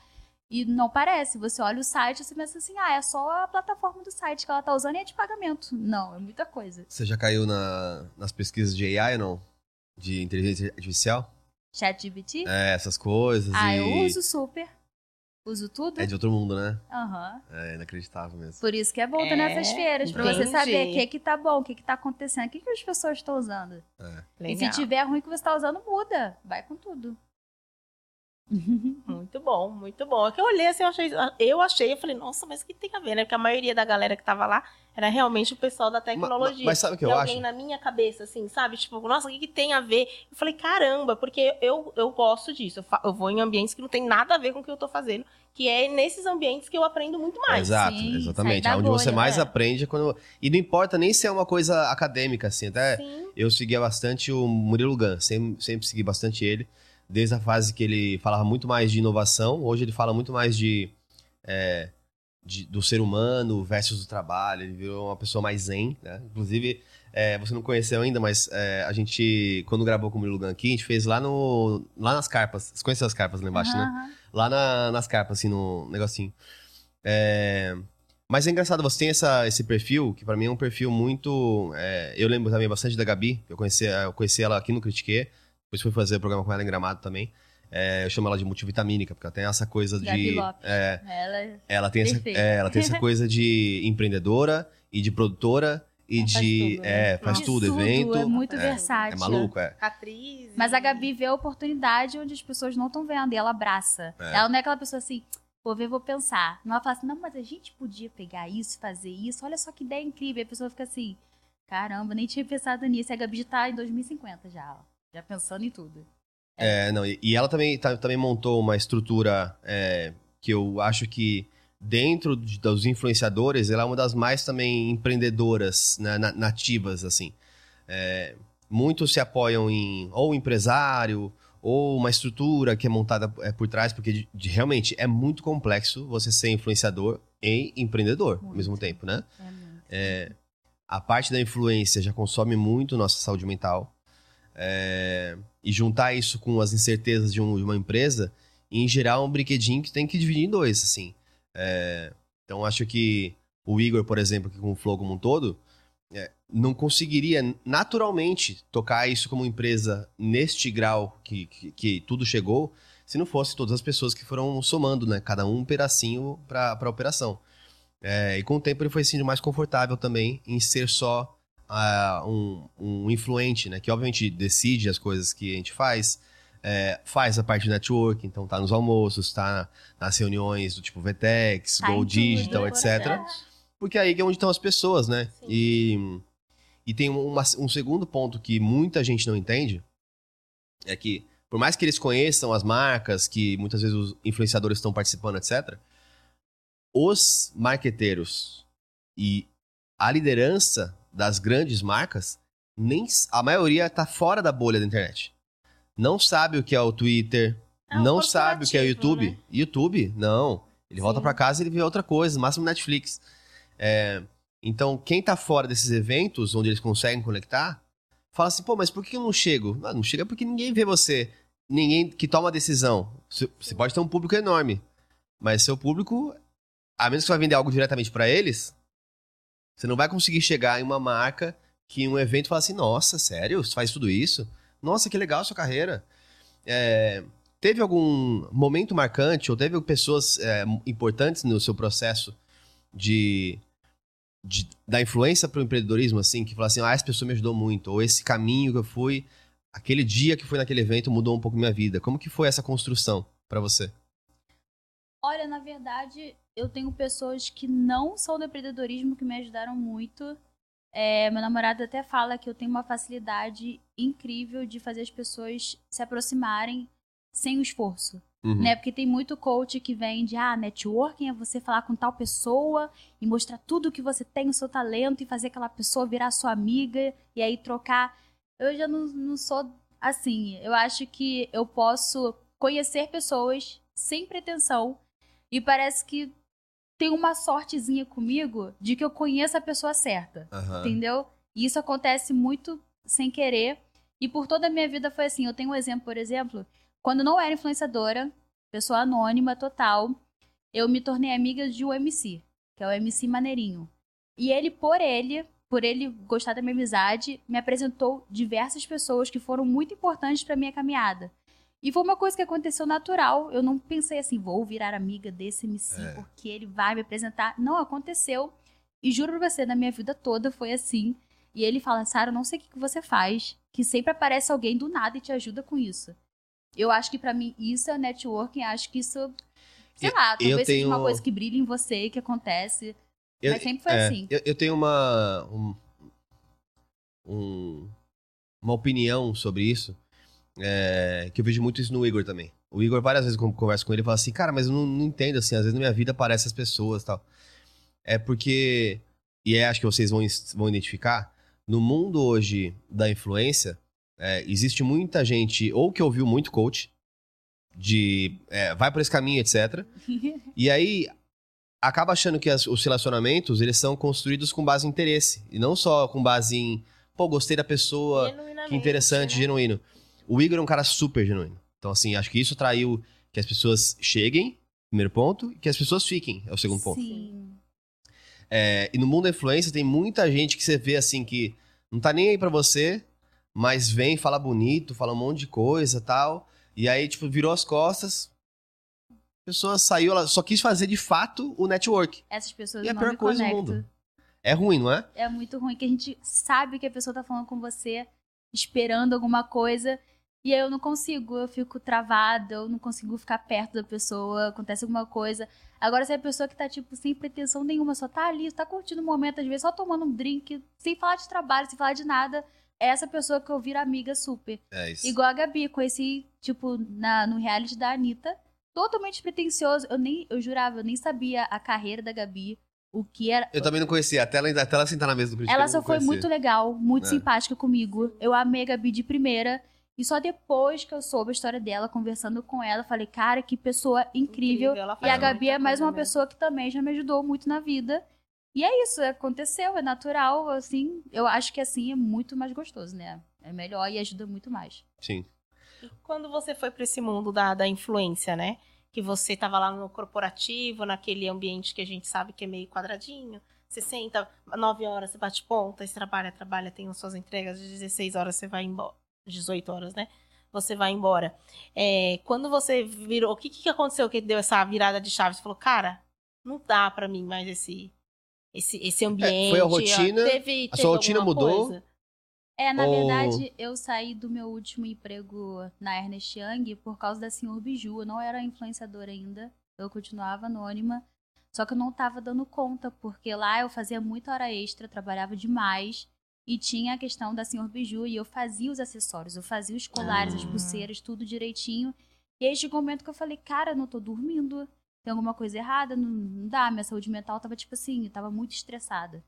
E não parece. Você olha o site e você pensa assim, ah, é só a plataforma do site que ela tá usando e é de pagamento. Não, é muita coisa. Você já caiu na- nas pesquisas de AI ou não? De inteligência artificial? ChatGPT? É, essas coisas. Ah, e... eu uso super. Uso tudo. É de outro mundo, né? Aham. É inacreditável mesmo. Por isso que é bom estar É, nessas feiras, pra você saber o que que tá bom, o que que tá acontecendo, o que que as pessoas estão usando. E se tiver ruim que você tá usando, muda. Vai com tudo. Muito bom, muito bom. É que eu olhei assim, eu achei, eu achei, eu falei, nossa, mas o que tem a ver, né? Porque a maioria da galera que tava lá era realmente o pessoal da tecnologia. mas sabe o que eu alguém acho? na minha cabeça, assim, sabe? Tipo, nossa, o que, que tem a ver? Eu falei, caramba, porque eu, eu gosto disso. Eu, eu vou em ambientes que não tem nada a ver com o que eu tô fazendo, que é nesses ambientes que eu aprendo muito mais. Exato, sim, exatamente. da Onde você mais né? aprende é quando. E não importa nem se é uma coisa acadêmica, assim. Até Sim. eu seguia bastante o Murilo Gun, sempre, sempre segui bastante ele. Desde a fase que ele falava muito mais de inovação, hoje ele fala muito mais de é, de- do ser humano versus o trabalho. Ele virou uma pessoa mais zen, né? Inclusive, é, você não conheceu ainda, mas é, a gente, quando gravou com o Murilo aqui, a gente fez lá no. lá nas carpas. Você conheceu as carpas lá embaixo, né? Aham. Lá na- nas carpas, assim, no negocinho. É, Mas é engraçado, você tem essa, esse perfil, que pra mim é um perfil muito. é, Eu lembro também bastante da Gabi, eu conheci, eu conheci ela aqui no Critique, depois fui fazer o programa com ela em Gramado também. É, eu chamo ela de multivitamínica, porque ela tem essa coisa Gabi de. Lopes. é, Ela ela tem, essa, é, ela tem essa coisa de empreendedora e de produtora e Faz de. tudo, é, né? faz De tudo, tudo, evento. é muito é, versátil. É maluco, é. Atriz. Mas a Gabi vê a oportunidade onde as pessoas não estão vendo e ela abraça. É. Ela não é aquela pessoa assim, vou ver, vou pensar. Não ela fala assim, não, mas a gente podia pegar isso, fazer isso, olha só que ideia incrível. E a pessoa fica assim, caramba, nem tinha pensado nisso. E a Gabi já tá em 2050 já, ó, já pensando em tudo. É, não, e, e ela também, tá- também montou uma estrutura é, que eu acho que dentro de- dos influenciadores, ela é uma das mais também empreendedoras, né, na- nativas, assim. É, muitos se apoiam em ou empresário ou uma estrutura que é montada é, por trás, porque de- de- realmente é muito complexo você ser influenciador e empreendedor ao Muito. mesmo tempo, né? É. É, a parte da influência já consome muito nossa saúde mental. É, e juntar isso com as incertezas de, um- de uma empresa, em geral, um brinquedinho que tem que dividir em dois, assim. É, então, acho que o Igor, por exemplo, que com o Flow como um todo, é, não conseguiria naturalmente tocar isso como empresa neste grau que, que, que tudo chegou, se não fosse todas as pessoas que foram somando, né? Cada um um pedacinho para a operação. É, e com o tempo ele foi sendo mais confortável também em ser só ah, um, um influente, né? Que obviamente decide as coisas que a gente faz, é, faz a parte de network, então tá nos almoços, tá nas reuniões do tipo VTEX, Tá Go Digital, é etc. Porque aí que é onde estão as pessoas, né? Sim. E, e tem uma- um segundo ponto que muita gente não entende, é que por mais que eles conheçam as marcas, que muitas vezes os influenciadores estão participando, etc., os marqueteiros e a liderança das grandes marcas, nem a maioria tá fora da bolha da internet. Não sabe o que é o Twitter, É um não sabe o que é o corporativo, YouTube. né? YouTube, não. Ele volta Sim. pra casa e ele vê outra coisa, no máximo Netflix. É, então, quem tá fora desses eventos, onde eles conseguem conectar, fala assim, pô, mas por que eu não chego? Ah, não chega porque ninguém vê você. Ninguém que toma a decisão. Você pode ter um público enorme, mas seu público, a menos que você vai vender algo diretamente pra eles, você não vai conseguir chegar em uma marca que um evento fala assim, nossa, sério? Você faz tudo isso? Nossa, que legal a sua carreira. É, teve algum momento marcante ou teve pessoas é, importantes no seu processo de, de- da influência para o empreendedorismo, assim, que falaram assim, ah, essa pessoa me ajudou muito, ou esse caminho que eu fui, aquele dia que fui naquele evento mudou um pouco minha vida. Como que foi essa construção para você? Olha, na verdade, eu tenho pessoas que não são do empreendedorismo que me ajudaram muito. É, meu namorado até fala que eu tenho uma facilidade incrível de fazer as pessoas se aproximarem sem o esforço. Uhum. Né? Porque tem muito coach que vem de ah, networking é você falar com tal pessoa e mostrar tudo que você tem, o seu talento, e fazer aquela pessoa virar sua amiga e aí trocar. Eu já não, não sou assim. Eu acho que eu posso conhecer pessoas sem pretensão e parece que tem uma sortezinha comigo de que eu conheço a pessoa certa. Aham. Entendeu? E isso acontece muito sem querer. E por toda a minha vida foi assim. Eu tenho um exemplo, por exemplo, quando não era influenciadora, pessoa anônima total, eu me tornei amiga de um MC, que é o MC Maneirinho. E ele, por ele, por ele gostar da minha amizade, me apresentou diversas pessoas que foram muito importantes pra minha caminhada. E foi uma coisa que aconteceu natural. Eu não pensei assim, vou virar amiga desse MC É. porque ele vai me apresentar. Não aconteceu. E juro pra você, na minha vida toda foi assim. E ele fala, Sara, eu não sei o que que você faz, que sempre aparece alguém do nada e te ajuda com isso. Eu acho que pra mim isso é networking, acho que isso, sei Eu- lá, eu talvez seja uma tenho- coisa que brilha em você, que acontece. Eu- mas sempre foi é, assim. Eu, eu tenho uma. um- um- uma opinião sobre isso. É, que eu vejo muito isso no Igor também. O Igor, várias vezes, quando converso com ele, fala assim: Cara, mas eu não, não entendo, assim, às vezes na minha vida aparecem as pessoas tal. É porque. E é, acho que vocês vão, vão identificar. No mundo hoje da influência, é, existe muita gente, ou que ouviu muito coach, de é, vai por esse caminho, etc. E aí, acaba achando que as- os relacionamentos, eles são construídos com base em interesse. E não só com base em, pô, gostei da pessoa, que interessante, né? genuíno. O Igor é um cara super genuíno. Então, assim, acho que isso atraiu que as pessoas cheguem, primeiro ponto, e que as pessoas fiquem, é o segundo ponto. Sim. É, e no mundo da influência tem muita gente que você vê assim que não tá nem aí pra você, mas vem, fala bonito, fala um monte de coisa tal. E aí, tipo, virou as costas. A pessoa saiu, ela só quis fazer de fato o network. Essas pessoas E é a pior coisa do mundo. É ruim, não é? É muito ruim que a gente sabe que a pessoa tá falando com você, esperando alguma coisa, e aí eu não consigo, eu fico travada, eu não consigo ficar perto da pessoa, acontece alguma coisa. Agora, se é a pessoa que tá, tipo, sem pretensão nenhuma, só tá ali, tá curtindo o momento, às vezes só tomando um drink, sem falar de trabalho, sem falar de nada, é essa pessoa que eu viro amiga super. É isso. Igual a Gabi, conheci, tipo, na, no reality da Anitta, totalmente pretencioso. Eu nem, eu jurava, eu nem sabia a carreira da Gabi, o que era. Eu também não conhecia, até ela, até ela sentar na mesa do Cristiano. Ela só foi conhecia. muito legal, muito É. simpática comigo. Eu amei a Gabi de primeira. E só depois que eu soube a história dela, conversando com ela, falei, cara, que pessoa incrível. ela E a Gabi é mais uma mesmo. pessoa que também já me ajudou muito na vida. E é isso, aconteceu, é natural, assim. Eu acho que assim é muito mais gostoso, né? É melhor e ajuda muito mais. Sim. E quando você foi para esse mundo da, da influência, né? Que você tava lá no corporativo, naquele ambiente que a gente sabe que é meio quadradinho. Você senta, 9 horas você bate ponta, você trabalha, trabalha, tem as suas entregas, de 16 horas você vai embora. 18 horas, né? Você vai embora. É, quando você virou, o que, que aconteceu que deu essa virada de chave? Você falou, cara, não dá pra mim mais esse, esse, esse ambiente. É, foi a rotina, Teve, a teve sua rotina mudou? coisa? É, na Ou- verdade, eu saí do meu último emprego na Ernest Young por causa da Senhor Biju. Eu não era influenciadora ainda, eu continuava anônima. Só que eu não tava dando conta, porque lá eu fazia muita hora extra, trabalhava demais. E tinha a questão da Senhor Biju, e eu fazia os acessórios, eu fazia os colares, as Ah. pulseiras, tudo direitinho. E aí chegou um momento que eu falei, cara, eu não tô dormindo, tem alguma coisa errada, não, não dá, minha saúde mental tava tipo assim, eu tava muito estressada.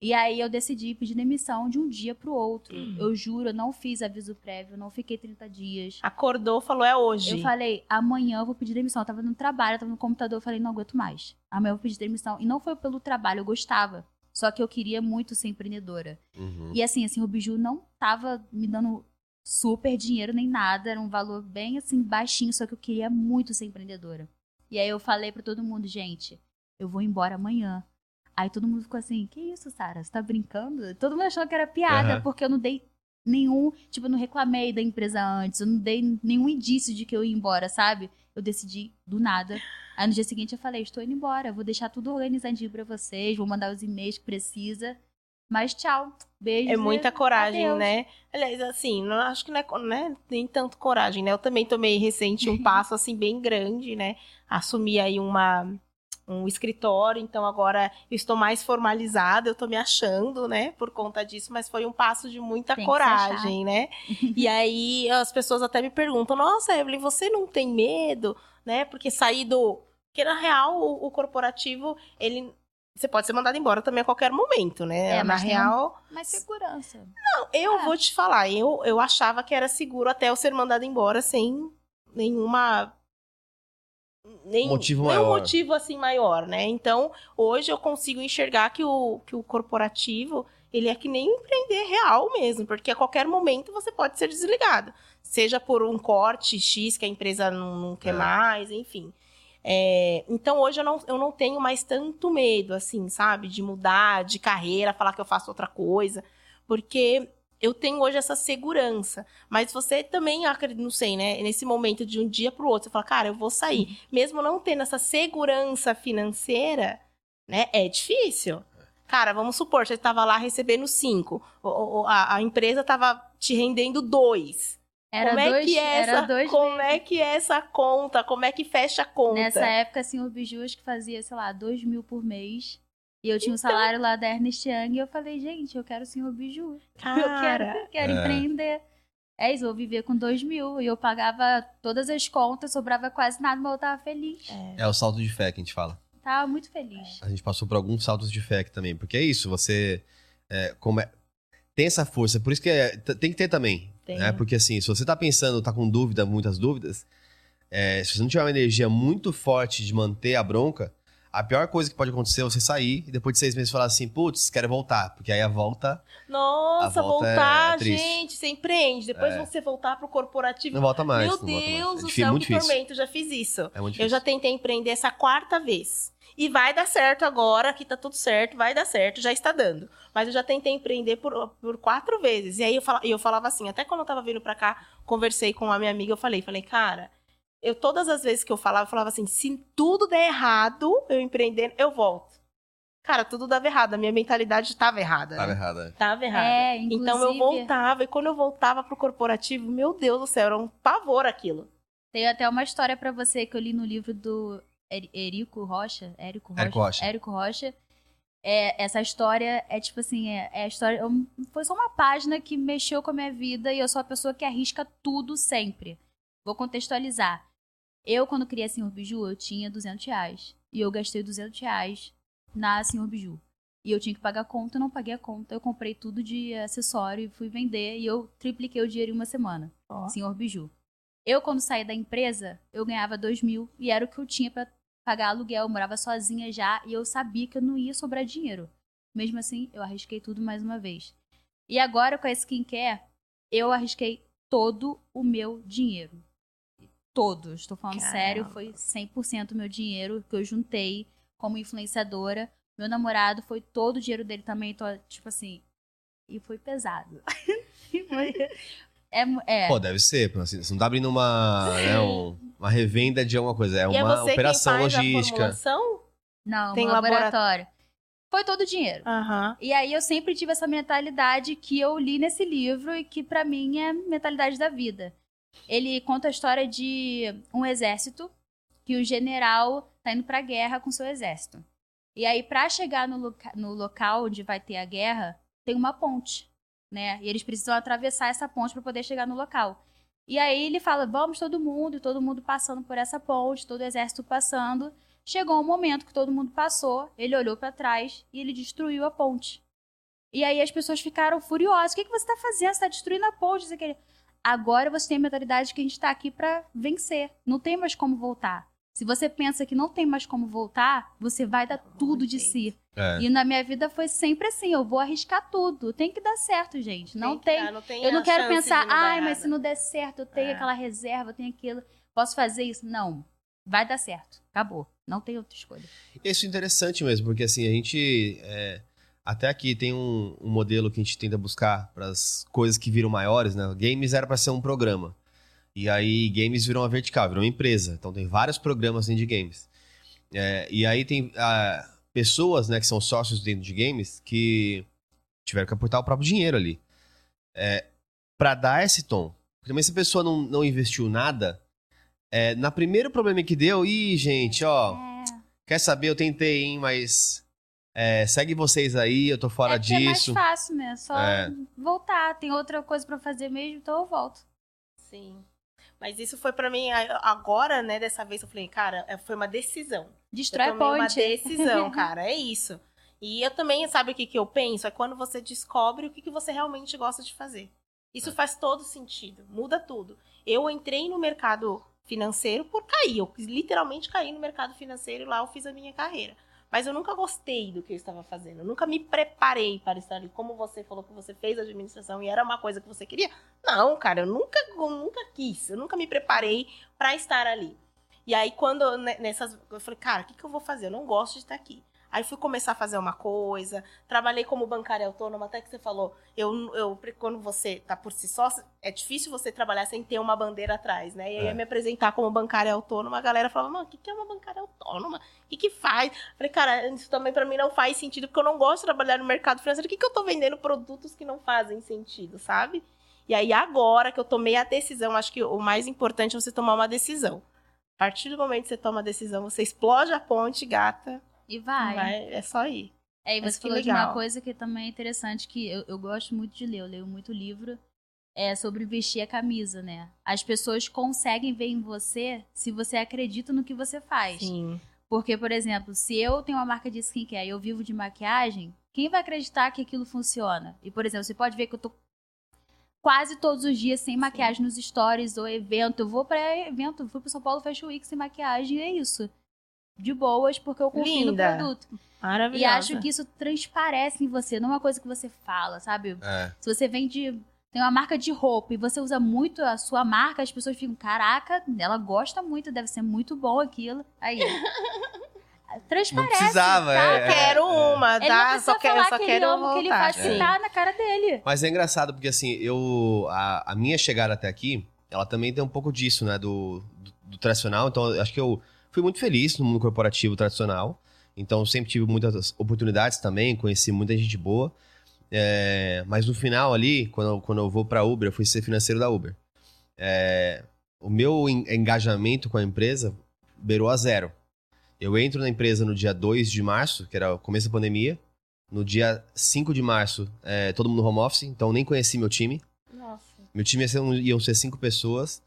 E aí eu decidi pedir demissão de um dia pro outro. Hum. Eu juro, eu não fiz aviso prévio, não fiquei 30 dias. Acordou, falou, é hoje. Eu falei, amanhã eu vou pedir demissão. Eu tava no trabalho, eu tava no computador, eu falei, não aguento mais. Amanhã eu vou pedir demissão. E não foi pelo trabalho, eu gostava. Só que eu queria muito ser empreendedora. Uhum. E assim, assim, o Biju não tava me dando super dinheiro nem nada, era um valor bem assim, baixinho, só que eu queria muito ser empreendedora. E aí eu falei pra todo mundo, gente, eu vou embora amanhã. Aí todo mundo ficou assim, que isso, Sara? Você tá brincando? Todo mundo achou que era piada, Aham. porque eu não dei nenhum, tipo, eu não reclamei da empresa antes, eu não dei nenhum indício de que eu ia embora, sabe? Eu decidi do nada. Aí no dia seguinte eu falei, estou indo embora, vou deixar tudo organizadinho pra vocês, vou mandar os e-mails que precisa. Mas tchau. Beijo. É muita coragem, adeus. né? Aliás, assim, não, acho que não é, co- não é nem tanto coragem, né? Eu também tomei recente um passo, assim, bem grande, né? Assumi aí uma, um escritório, então agora eu estou mais formalizada, eu tô me achando, né? Por conta disso, mas foi um passo de muita Tem coragem, né? e aí as pessoas até me perguntam, nossa, Evelyn, você não tem medo, né? Porque sair do... Porque, na real, o, o corporativo, ele... Você pode ser mandado embora também a qualquer momento, né? É, na um- real... Mas segurança. Não, eu É. vou te falar, eu, eu achava que era seguro até eu ser mandada embora sem nenhuma. Nem, Motivo nenhum maior. motivo assim maior, né? Então, hoje eu consigo enxergar que o, que o corporativo ele é que nem um empreender real mesmo, porque a qualquer momento você pode ser desligado. Seja por um corte X que a empresa não, não quer É. mais, enfim. É, então hoje eu não, eu não tenho mais tanto medo, assim, sabe? De mudar de carreira, falar que eu faço outra coisa. Porque eu tenho hoje essa segurança. Mas você também, não sei, né? Nesse momento de um dia pro outro, você fala, cara, eu vou sair. Mesmo não tendo essa segurança financeira, né? É difícil. Cara, vamos supor, você estava lá recebendo cinco. o- o- A, a empresa estava te rendendo dois. Era como é dois, que é era essa, dois como meses. é que é essa conta? Como é que fecha a conta? Nessa época, assim, o Biju acho que fazia, sei lá, dois mil por mês. E eu tinha Então o salário lá da Ernest Young e eu falei, gente, eu quero o senhor Biju. Eu quero, Cara, eu quero É. empreender. É isso, eu vou viver com dois mil. E eu pagava todas as contas, sobrava quase nada, mas eu tava feliz. É o salto de fé que a gente fala. Tava muito feliz. A gente passou por alguns saltos de fé aqui também. Porque é isso, você. é, como é- tem essa força. Por isso que é- tem que ter também. Tem. Né? Porque assim, se você tá pensando, tá com dúvida, muitas dúvidas, é, se você não tiver uma energia muito forte de manter a bronca, A pior coisa que pode acontecer é você sair e depois de seis meses falar assim, putz, quero voltar. Porque aí a volta Nossa, A volta é voltar, triste. gente, você empreende. Depois É. você voltar pro corporativo. não volta mais. Meu mais. Deus É do céu, que tormento, já fiz isso. É Eu já tentei empreender essa quarta vez. E vai dar certo agora, que tá tudo certo, vai dar certo, já está dando. Mas eu já tentei empreender por, por quatro vezes. E aí eu falava, eu falava assim, até quando eu tava vindo pra cá, conversei com a minha amiga, eu falei, falei, cara, eu todas as vezes que eu falava, eu falava assim, se tudo der errado, eu empreendendo, eu volto. Cara, tudo dava errado, a minha mentalidade estava errada. Tava né? errada. Tava errada. É, Então eu inclusive- voltava, e quando eu voltava pro corporativo, meu Deus do céu, era um pavor aquilo. Tem até uma história pra você que eu li no livro do Eri- Érico Rocha. Érico Rocha. Érico Rocha. Érico Rocha. É, essa história é tipo assim, é, é a história. eu- Foi só uma página que mexeu com a minha vida e eu sou a pessoa que arrisca tudo sempre. Vou contextualizar. Eu, quando criei a Senhor Biju, eu tinha 200 reais. E eu gastei 200 reais na Senhor Biju. E eu tinha que pagar a conta, eu não paguei a conta. Eu comprei tudo de acessório e fui vender. E eu tripliquei o dinheiro em uma semana. Ó. Senhor Biju. Eu, quando saí da empresa, eu ganhava dois mil e era o que eu tinha pra pagar aluguel. Eu morava sozinha já e eu sabia que eu não ia sobrar dinheiro. Mesmo assim, eu arrisquei tudo mais uma vez. E agora, com a skincare, eu arrisquei todo o meu dinheiro. Todo. Estou falando Caramba. sério, foi 100% meu dinheiro que eu juntei como influenciadora. Meu namorado foi todo o dinheiro dele também, tô, tipo assim. E foi pesado. É, é. Pô, deve ser. assim, Você não tá abrindo uma, né, um- uma revenda de alguma coisa. É e é uma você operação quem faz a logística. formulação? Não, Tem um laboratório. Foi todo o dinheiro. Aham. E aí eu sempre tive essa mentalidade que eu li nesse livro e que pra mim é a mentalidade da vida. Ele conta a história de um exército que o general tá indo pra guerra com seu exército. E aí pra chegar no, loca- no local onde vai ter a guerra, tem uma ponte, né? E eles precisam atravessar essa ponte pra poder chegar no local. E aí ele fala: "Vamos todo mundo", todo mundo passando por essa ponte, todo o exército passando. Chegou um momento que todo mundo passou, ele olhou pra trás e ele destruiu a ponte. E aí as pessoas ficaram furiosas. O que, que você tá fazendo? Você tá destruindo a ponte. Isso aqui. Agora você tem a mentalidade que a gente tá aqui pra vencer. Não tem mais como voltar. Se você pensa que não tem mais como voltar, você vai dar tudo de si. É. E na minha vida foi sempre assim, eu vou arriscar tudo. Tem que dar certo, gente. Não que tem. dar, não tem eu não quero pensar, ai, mas errado." se não der certo, eu tenho É. aquela reserva, eu tenho aquilo. Posso fazer isso? Não. Vai dar certo. Acabou. Não tem outra escolha. Isso é interessante mesmo, porque assim, a gente. é, até aqui tem um, um modelo que a gente tenta buscar para as coisas que viram maiores, né? Games era para ser um programa. E aí, games virou uma vertical, virou uma empresa. Então, tem vários programas dentro de games. É, e aí, tem ah, pessoas né, que são sócios dentro de games que tiveram que aportar o próprio dinheiro ali. É, para dar esse tom. Porque também, se a pessoa não, não investiu nada, é, na primeiro problema que deu, ih, gente, ó. É. Quer saber? Eu tentei, hein, mas. É, segue vocês aí, eu tô fora é porque é mais disso. fácil, né? Só É. voltar. Tem outra coisa pra fazer mesmo, então eu volto. Sim. Mas isso foi pra mim agora, né? Dessa vez eu falei, cara, é- foi uma decisão. Destrói eu a tomei uma ponte. decisão, cara. É isso. E eu também, sabe o que, que eu penso? É quando você descobre o que, que você realmente gosta de fazer. Isso faz todo sentido. Muda tudo. Eu entrei no mercado financeiro por cair. Eu literalmente caí no mercado financeiro e lá eu fiz a minha carreira. Mas eu nunca gostei do que eu estava fazendo. Eu nunca me preparei para estar ali. Como você falou que você fez administração e era uma coisa que você queria. Não, cara, eu nunca, eu nunca quis. Eu nunca me preparei para estar ali. E aí, quando né, nessas. Eu falei, cara, o que, que eu vou fazer? Eu não gosto de estar aqui. Aí fui começar a fazer uma coisa, trabalhei como bancária autônoma, até que você falou, eu, eu quando você tá por si só, é difícil você trabalhar sem ter uma bandeira atrás, né? E aí É. me apresentar como bancária autônoma, a galera falava, mano, o que, que é uma bancária autônoma? O que, que faz? Falei, cara, isso também pra mim não faz sentido, porque eu não gosto de trabalhar no mercado financeiro. O que, que eu tô vendendo produtos que não fazem sentido, sabe? E aí, agora que eu tomei a decisão, acho que o mais importante é você tomar uma decisão. A partir do momento que você toma a decisão, você explode a ponte, gata. E vai. Vai, é só ir. É, e Mas você que falou de legal. uma coisa que também é interessante, que eu, eu gosto muito de ler, eu leio muito livro, é sobre vestir a camisa, né? As pessoas conseguem ver em você se você acredita no que você faz. Sim. Porque, por exemplo, se eu tenho uma marca de skincare e eu vivo de maquiagem, quem vai acreditar que aquilo funciona? E, por exemplo, você pode ver que eu tô quase todos os dias sem maquiagem nos stories ou evento. Eu vou pra evento, eu fui pro São Paulo Fashion Week sem maquiagem e é isso. de boas porque eu confio Linda. no produto. Maravilhosa. E acho que isso transparece em você, não é uma coisa que você fala, sabe? É. Se você vende. Tem uma marca de roupa e você usa muito a sua marca, as pessoas ficam, caraca, ela gosta muito, deve ser muito bom aquilo. Aí. Transparece. Não precisava, tá? é, quero uma, Ele não tá? precisa Só quero, só que quero ele ama o que ele faz, porque tá na cara dele. Mas é engraçado porque assim, eu a, a minha chegada até aqui, ela também tem um pouco disso, né, do, do, do tradicional. Então, acho que eu fui muito feliz no mundo corporativo tradicional. Então, sempre tive muitas oportunidades também, conheci muita gente boa. É, mas no final ali, quando, eu- quando eu vou para Uber, eu fui ser financeiro da Uber. É, o meu en- engajamento com a empresa beirou a zero. Eu entro na empresa no dia 2 de março, que era o começo da pandemia. No dia 5 de março, é, todo mundo no home office, então nem conheci meu time. Nossa. Meu time ia ser iam ser cinco pessoas.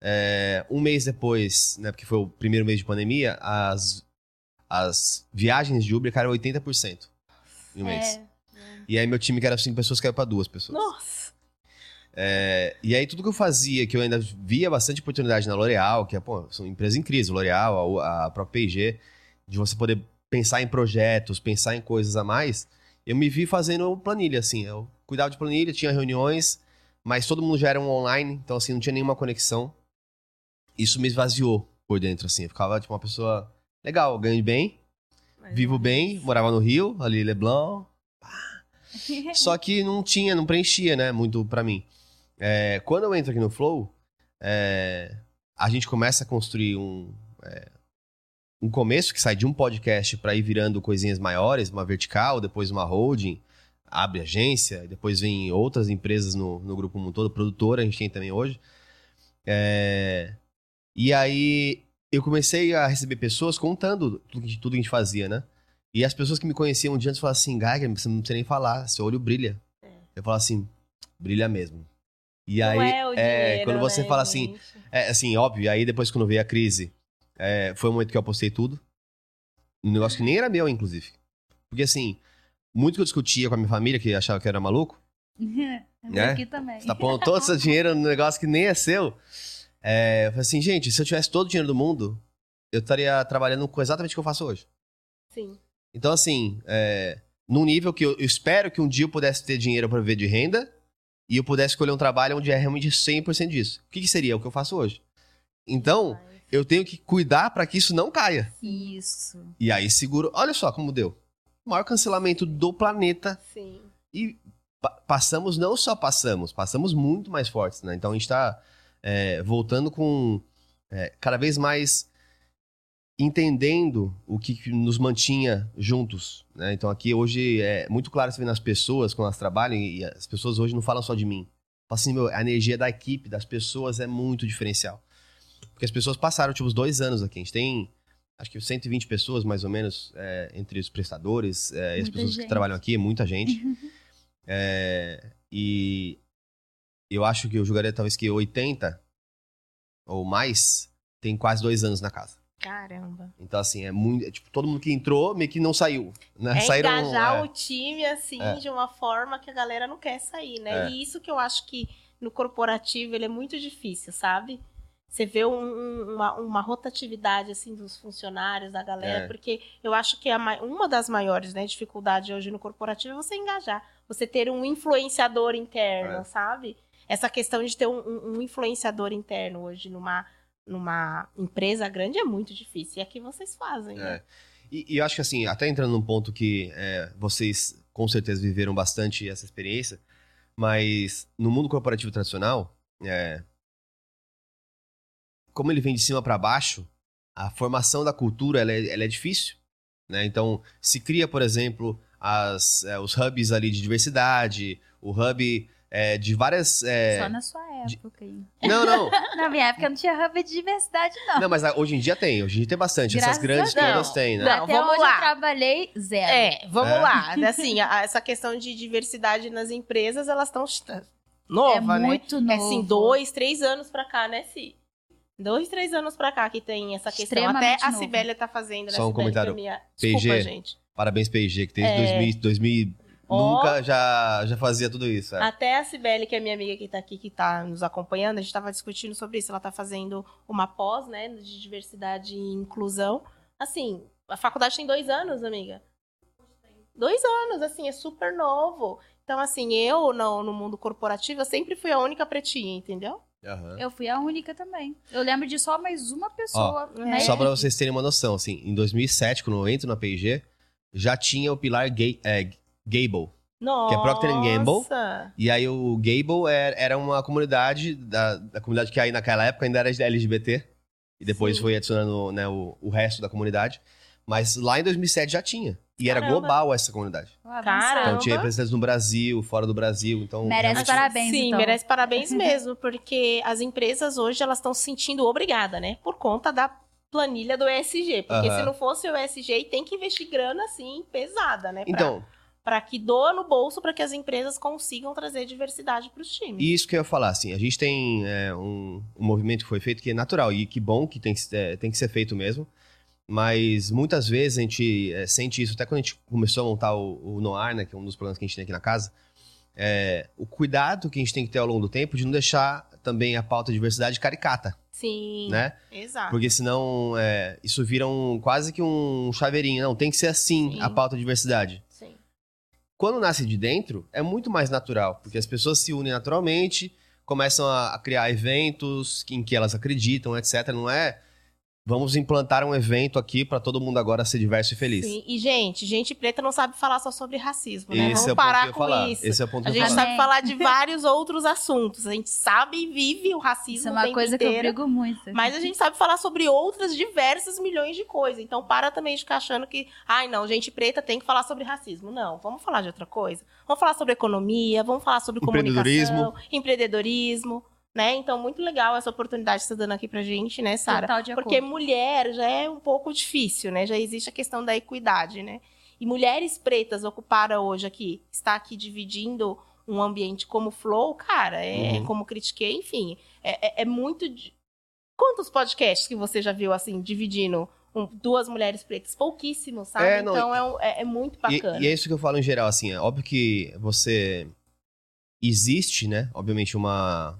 É, um mês depois, né, porque foi o primeiro mês de pandemia, as, as viagens de Uber caíram 80% em um mês. É. E aí meu time, que era cinco pessoas, caiu para duas pessoas. Nossa. É, e aí tudo que eu fazia, que eu ainda via bastante oportunidade na L'Oréal, que é, pô, são empresas em crise, L'Oréal, a, a própria P&G, de você poder pensar em projetos, pensar em coisas a mais, eu me vi fazendo planilha, assim, eu cuidava de planilha, tinha reuniões, mas todo mundo já era um online, então assim, não tinha nenhuma conexão. Isso me esvaziou por dentro, assim, eu ficava tipo uma pessoa legal, ganho bem, vivo bem, morava no Rio, ali Leblon, só que não tinha, não preenchia, né? Muito pra mim. É, quando eu entro aqui no Flow, é, a gente começa a construir um, é, um começo que sai de um podcast pra ir virando coisinhas maiores, uma vertical, depois uma holding, abre agência, depois vem outras empresas no, no grupo como um todo, produtora a gente tem também hoje. É, e aí eu comecei a receber pessoas contando tudo que, tudo que a gente fazia, né? E as pessoas que me conheciam um dia antes falavam assim, Geiger, você não precisa nem falar, seu olho brilha. É. Eu falo assim, brilha mesmo. E Não aí, é, é, dinheiro, quando você né, fala assim, é assim, óbvio, e aí depois quando veio a crise, é, foi o momento que eu apostei tudo. Um negócio que nem era meu, inclusive. Porque assim, muito que eu discutia com a minha família, que achava que eu era maluco, Né? Aqui também. você tá pondo todo o seu dinheiro num negócio que nem é seu. É, eu falei assim, gente, se eu tivesse todo o dinheiro do mundo, eu estaria trabalhando com exatamente o que eu faço hoje. Sim. Então, assim, é, num nível que eu, eu espero que um dia eu pudesse ter dinheiro para viver de renda e eu pudesse escolher um trabalho onde é realmente 100% disso. O que, que seria? O que eu faço hoje. Então, eu tenho que cuidar para que isso não caia. Isso. E aí seguro. Olha só como deu. O maior cancelamento do planeta. Sim. E pa- passamos, não só passamos, passamos muito mais fortes, né? Então a gente tá é, voltando com é, cada vez mais entendendo o que que nos mantinha juntos, né? Então aqui hoje é muito claro você vê nas pessoas quando elas trabalham e as pessoas hoje não falam só de mim. Fala assim, meu, a energia da equipe, das pessoas é muito diferencial. Porque as pessoas passaram, tipo, uns dois anos aqui. A gente tem, acho que 120 pessoas, mais ou menos, é, entre os prestadores é, e as pessoas que gente. trabalham aqui, muita gente. É, e eu acho que eu julgaria talvez que 80 ou mais tem quase dois anos na casa. Caramba. Então, assim, é muito. é, tipo, todo mundo que entrou meio que não saiu. Né? É Saíram. engajar é. o time, assim, É. de uma forma que a galera não quer sair, né? É. E isso que eu acho que no corporativo ele é muito difícil, sabe? Você vê um- um- uma, uma rotatividade, assim, dos funcionários, da galera, É. porque eu acho que a ma- uma das maiores né, dificuldades hoje no corporativo é você engajar. Você ter um influenciador interno, É. sabe? Essa questão de ter um, um- um influenciador interno hoje numa, numa empresa grande é muito difícil. E é que vocês fazem, né? É. E, e eu acho que assim, até entrando num ponto que é, vocês com certeza viveram bastante essa experiência, mas no mundo corporativo tradicional, é, como ele vem de cima para baixo, a formação da cultura ela é, ela é difícil. Né? Então, se cria, por exemplo, as, é, os hubs ali de diversidade, o hub é, de várias. é, Só na sua época aí. Não, não. Na minha época não tinha hub de diversidade, não. Não, mas hoje em dia tem. Hoje em dia tem bastante. Graças Essas grandes Deus. todas têm, né? Não, Até vamos onde lá. eu trabalhei, zero. É, vamos É. lá. Assim, a- essa questão de diversidade nas empresas, elas estão nova, é né? muito É novo. assim, dois, três anos pra cá, né, Si? Dois, três anos pra cá que tem essa questão. Até a novo. Sibélia tá fazendo, né? Só um Sibélia, comentário. que é minha- PG. Desculpa, gente. Parabéns, PIG, que desde É. 2000, 2000 Ó. nunca já, já fazia tudo isso. é. Até a Sibeli, que é minha amiga que tá aqui, que tá nos acompanhando, a gente tava discutindo sobre isso. Ela tá fazendo uma pós, né, de diversidade e inclusão. Assim, a faculdade tem dois anos, amiga. Dois anos, assim, é super novo. Então, assim, eu no, no mundo corporativo, eu sempre fui a única pretinha, entendeu? Aham. Eu fui a única também. Eu lembro de só mais uma pessoa. Ó, né? Só pra vocês terem uma noção, assim, em 2007, quando eu entro na P&G, já tinha o pilar gay, é, Gable. Nossa. é Procter Gamble. E aí o Gable era, era uma comunidade, da, da comunidade que aí naquela época ainda era LGBT. E depois Sim. foi adicionando né, o, o resto da comunidade. Mas lá em 2007 já tinha. E era Caramba. global essa comunidade. Caramba. Então tinha representantes no Brasil, fora do Brasil. Então, Merece realmente- parabéns, Sim, então. merece parabéns mesmo, porque as empresas hoje elas estão se sentindo obrigadas, né? Por conta da planilha do ESG. Porque Aham. se não fosse o ESG, tem que investir grana assim pesada, né? Pra, Então, pra que doa no bolso para que as empresas consigam trazer diversidade para os times. E isso que eu ia falar, assim, a gente tem é, um, um movimento que foi feito que é natural e que bom que tem, que- é, tem que ser feito mesmo, mas muitas vezes a gente é, sente isso, até quando a gente começou a montar o, o Noir, né, que é um dos programas que a gente tem aqui na casa, é, o cuidado que a gente tem que ter ao longo do tempo de não deixar também a pauta de diversidade caricata, Sim, né? exato. Porque senão é, isso vira um, quase que um chaveirinho, não, tem que ser assim Sim. a pauta de diversidade. Quando nasce de dentro, é muito mais natural, porque as pessoas se unem naturalmente, começam a, criar eventos em que elas acreditam, etc. Não é vamos implantar um evento aqui para todo mundo agora ser diverso e feliz. Sim. E, gente, gente preta não sabe falar só sobre racismo, né? Esse Vamos é que eu parar com falar. isso. Esse é o ponto A gente falar. sabe falar de vários outros assuntos. A gente sabe e vive o racismo Isso é uma coisa que eu inteiro. brigo muito. Mas a gente sabe falar sobre outras diversas milhões de coisas. Então, para também de ficar achando que, ai, não, gente preta tem que falar sobre racismo. Não, vamos falar de outra coisa. Vamos falar sobre economia, vamos falar sobre Empreendedorismo. comunicação, empreendedorismo, né? Então, muito legal essa oportunidade que você está dando aqui pra gente, né, Sara? Porque mulher já é um pouco difícil, né? Já existe a questão da equidade, né? E mulheres pretas ocuparam hoje aqui, está aqui dividindo um ambiente como o Flow, cara, é Uhum. como critiquei, enfim, é, é- é muito. di- Quantos podcasts que você já viu assim, dividindo um- duas mulheres pretas? Pouquíssimos, sabe? É, não, então é, um- é- é muito E, bacana. e é isso que eu falo em geral, assim, é óbvio que você existe, né? Obviamente, uma,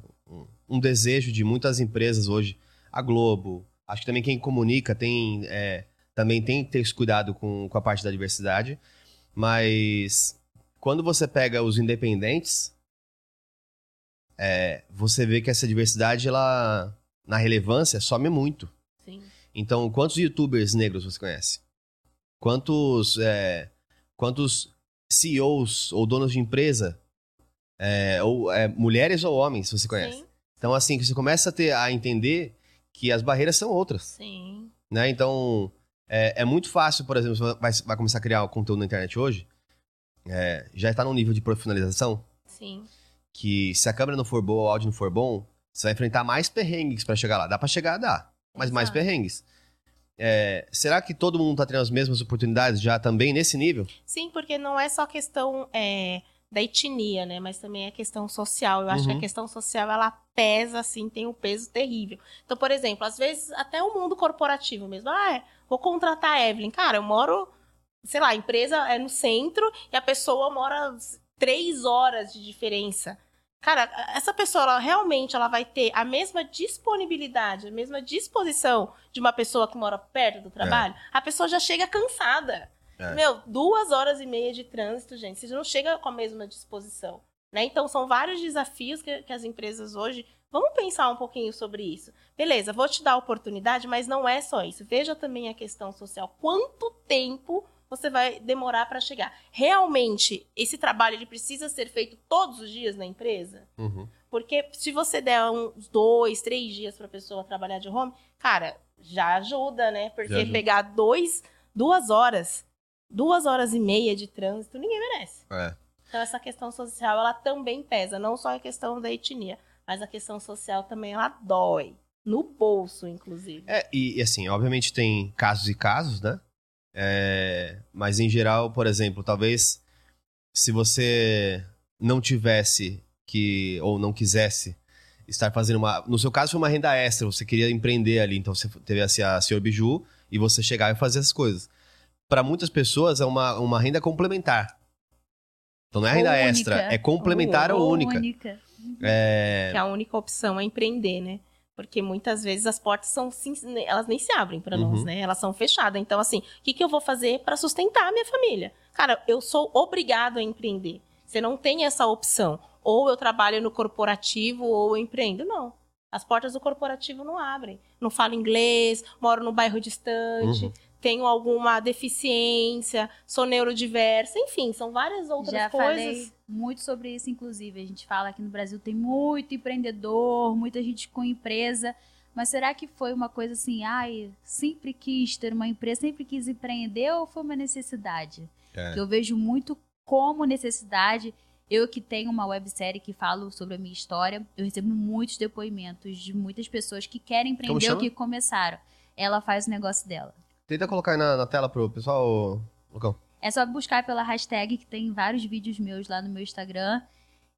um, desejo de muitas empresas hoje, a Globo, acho que também quem comunica tem é, também tem que ter esse cuidado com, com a parte da diversidade, mas quando você pega os independentes, é, você vê que essa diversidade, ela, na relevância, some muito. Sim. Então, quantos youtubers negros você conhece? Quantos, é, quantos CEOs ou donos de empresa, é, ou é, mulheres ou homens, você conhece? Sim, Então, assim, que você começa a, ter, a entender que as barreiras são outras, sim. né? Então, é, é muito fácil, por exemplo, você vai, vai começar a criar conteúdo na internet hoje, é, já está num nível de profissionalização, Sim. que se a câmera não for boa, o áudio não for bom, você vai enfrentar mais perrengues para chegar lá. Dá para chegar, dá, mas mais Exato. perrengues. É, será que todo mundo tá tendo as mesmas oportunidades já também nesse nível? Sim, porque não é só questão é, da etnia, né? Mas também é questão social. Eu acho que Uhum. a questão social, ela pesa, assim, tem um peso terrível. Então, por exemplo, às vezes até o mundo corporativo mesmo. Ah, é, vou contratar a Evelyn. Cara, eu moro, sei lá, a empresa é no centro e a pessoa mora três horas de diferença. Cara, essa pessoa, ela realmente ela vai ter a mesma disponibilidade, a mesma disposição de uma pessoa que mora perto do trabalho. A pessoa já chega cansada. É. Meu, duas horas e meia de trânsito, gente. Você não chega com a mesma disposição. Né? Então, são vários desafios que, que as empresas hoje. Vamos pensar um pouquinho sobre isso. Beleza, vou te dar a oportunidade, mas não é só isso. Veja também a questão social. Quanto tempo você vai demorar para chegar? Realmente, esse trabalho ele precisa ser feito todos os dias na empresa? Uhum. Porque se você der uns dois, três dias para a pessoa trabalhar de home, cara, já ajuda, né? Porque ajuda. pegar dois, duas horas, duas horas e meia de trânsito, ninguém merece. É. Então essa questão social, ela também pesa, não só a questão da etnia, mas a questão social também, ela dói. No bolso, inclusive. É, e, e assim, obviamente tem casos e casos, né? É, mas em geral, por exemplo, talvez se você não tivesse que, ou não quisesse estar fazendo uma. No seu caso, foi uma renda extra, você queria empreender ali, então você teve assim, a Senhor Biju e você chegar e fazer essas coisas. Para muitas pessoas é uma, uma renda complementar. Então não é renda Ou extra, única. é complementar ou, única. única. É, Que a única opção é empreender, né? Porque muitas vezes as portas são elas nem se abrem para Uhum. nós, né? Elas são fechadas. Então, assim, o que, que eu vou fazer para sustentar a minha família? Cara, eu sou obrigado a empreender. Você não tem essa opção. Ou eu trabalho no corporativo ou eu empreendo. Não. As portas do corporativo não abrem. Não falo inglês, moro no bairro distante, Uhum. Tenho alguma deficiência, sou neurodiversa, enfim, são várias outras Já coisas. falei muito sobre isso, inclusive. A gente fala que no Brasil tem muito empreendedor, muita gente com empresa. Mas será que foi uma coisa assim, ai, sempre quis ter uma empresa, sempre quis empreender ou foi uma necessidade? É. Que Eu vejo muito como necessidade. Eu que tenho uma websérie que falo sobre a minha história, eu recebo muitos depoimentos de muitas pessoas que querem empreender ou que começaram. Ela faz o negócio dela. Tenta colocar aí na, na tela pro pessoal, Lucão. É só buscar pela hashtag, que tem vários vídeos meus lá no meu Instagram.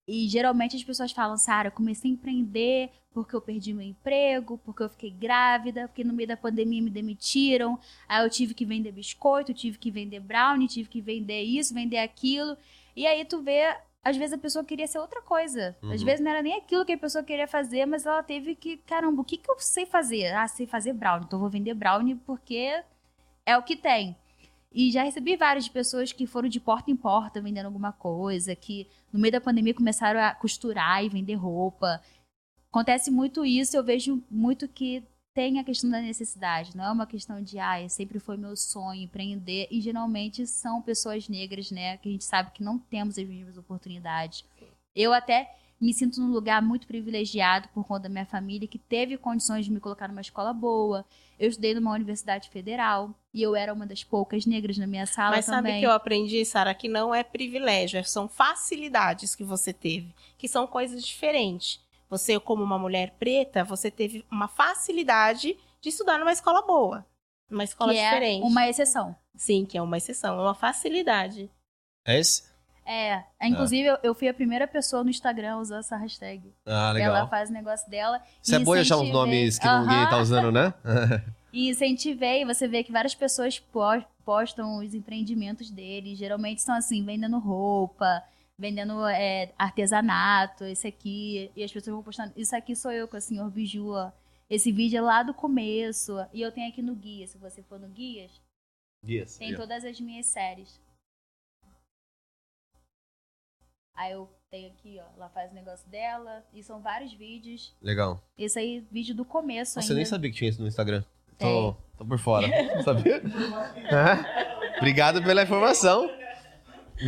E geralmente as pessoas falam, Sara, eu comecei a empreender porque eu perdi meu emprego, porque eu fiquei grávida, porque no meio da pandemia me demitiram. Aí eu tive que vender biscoito, tive que vender brownie, tive que vender isso, vender aquilo. E aí tu vê, às vezes a pessoa queria ser outra coisa. Às Uhum. vezes não era nem aquilo que a pessoa queria fazer, mas ela teve que, caramba, o que, que eu sei fazer? Ah, sei fazer brownie, então eu vou vender brownie porque é o que tem. E já recebi várias de pessoas que foram de porta em porta vendendo alguma coisa, que no meio da pandemia começaram a costurar e vender roupa. Acontece muito isso, eu vejo muito que tem a questão da necessidade, não é uma questão de, ah, sempre foi meu sonho empreender, e geralmente são pessoas negras, né, que a gente sabe que não temos as mesmas oportunidades. Eu até me sinto num lugar muito privilegiado por conta da minha família, que teve condições de me colocar numa escola boa. Eu estudei numa universidade federal e eu era uma das poucas negras na minha sala Mas sabe também. que eu aprendi, Sara, que não é privilégio, é- são facilidades que você teve, que são coisas diferentes. Você, como uma mulher preta, você teve uma facilidade de estudar numa escola boa, numa escola que diferente. é uma exceção. Sim, que é uma exceção, é uma facilidade. É esse? É, inclusive eu- eu fui a primeira pessoa no Instagram a usar essa hashtag. Ah, legal. Ela faz o negócio dela. Isso é bom achar uns nomes que ninguém Aham. tá usando, né? E incentivei, você vê que várias pessoas pos- postam os empreendimentos deles. Geralmente são assim, vendendo roupa, vendendo é, artesanato, esse aqui. E as pessoas vão postando. Isso aqui sou eu com a senhor Biju. Esse vídeo é lá do começo. E eu tenho aqui no guia. Se você for no guias, Dias. tem todas as minhas séries. Aí eu tenho aqui, ó. Ela faz o negócio dela. E são vários vídeos. Legal. Esse aí, vídeo do começo Nossa, ainda. eu nem sabia que tinha isso no Instagram. Tô, tô por fora. Sabia? É. Obrigado pela informação.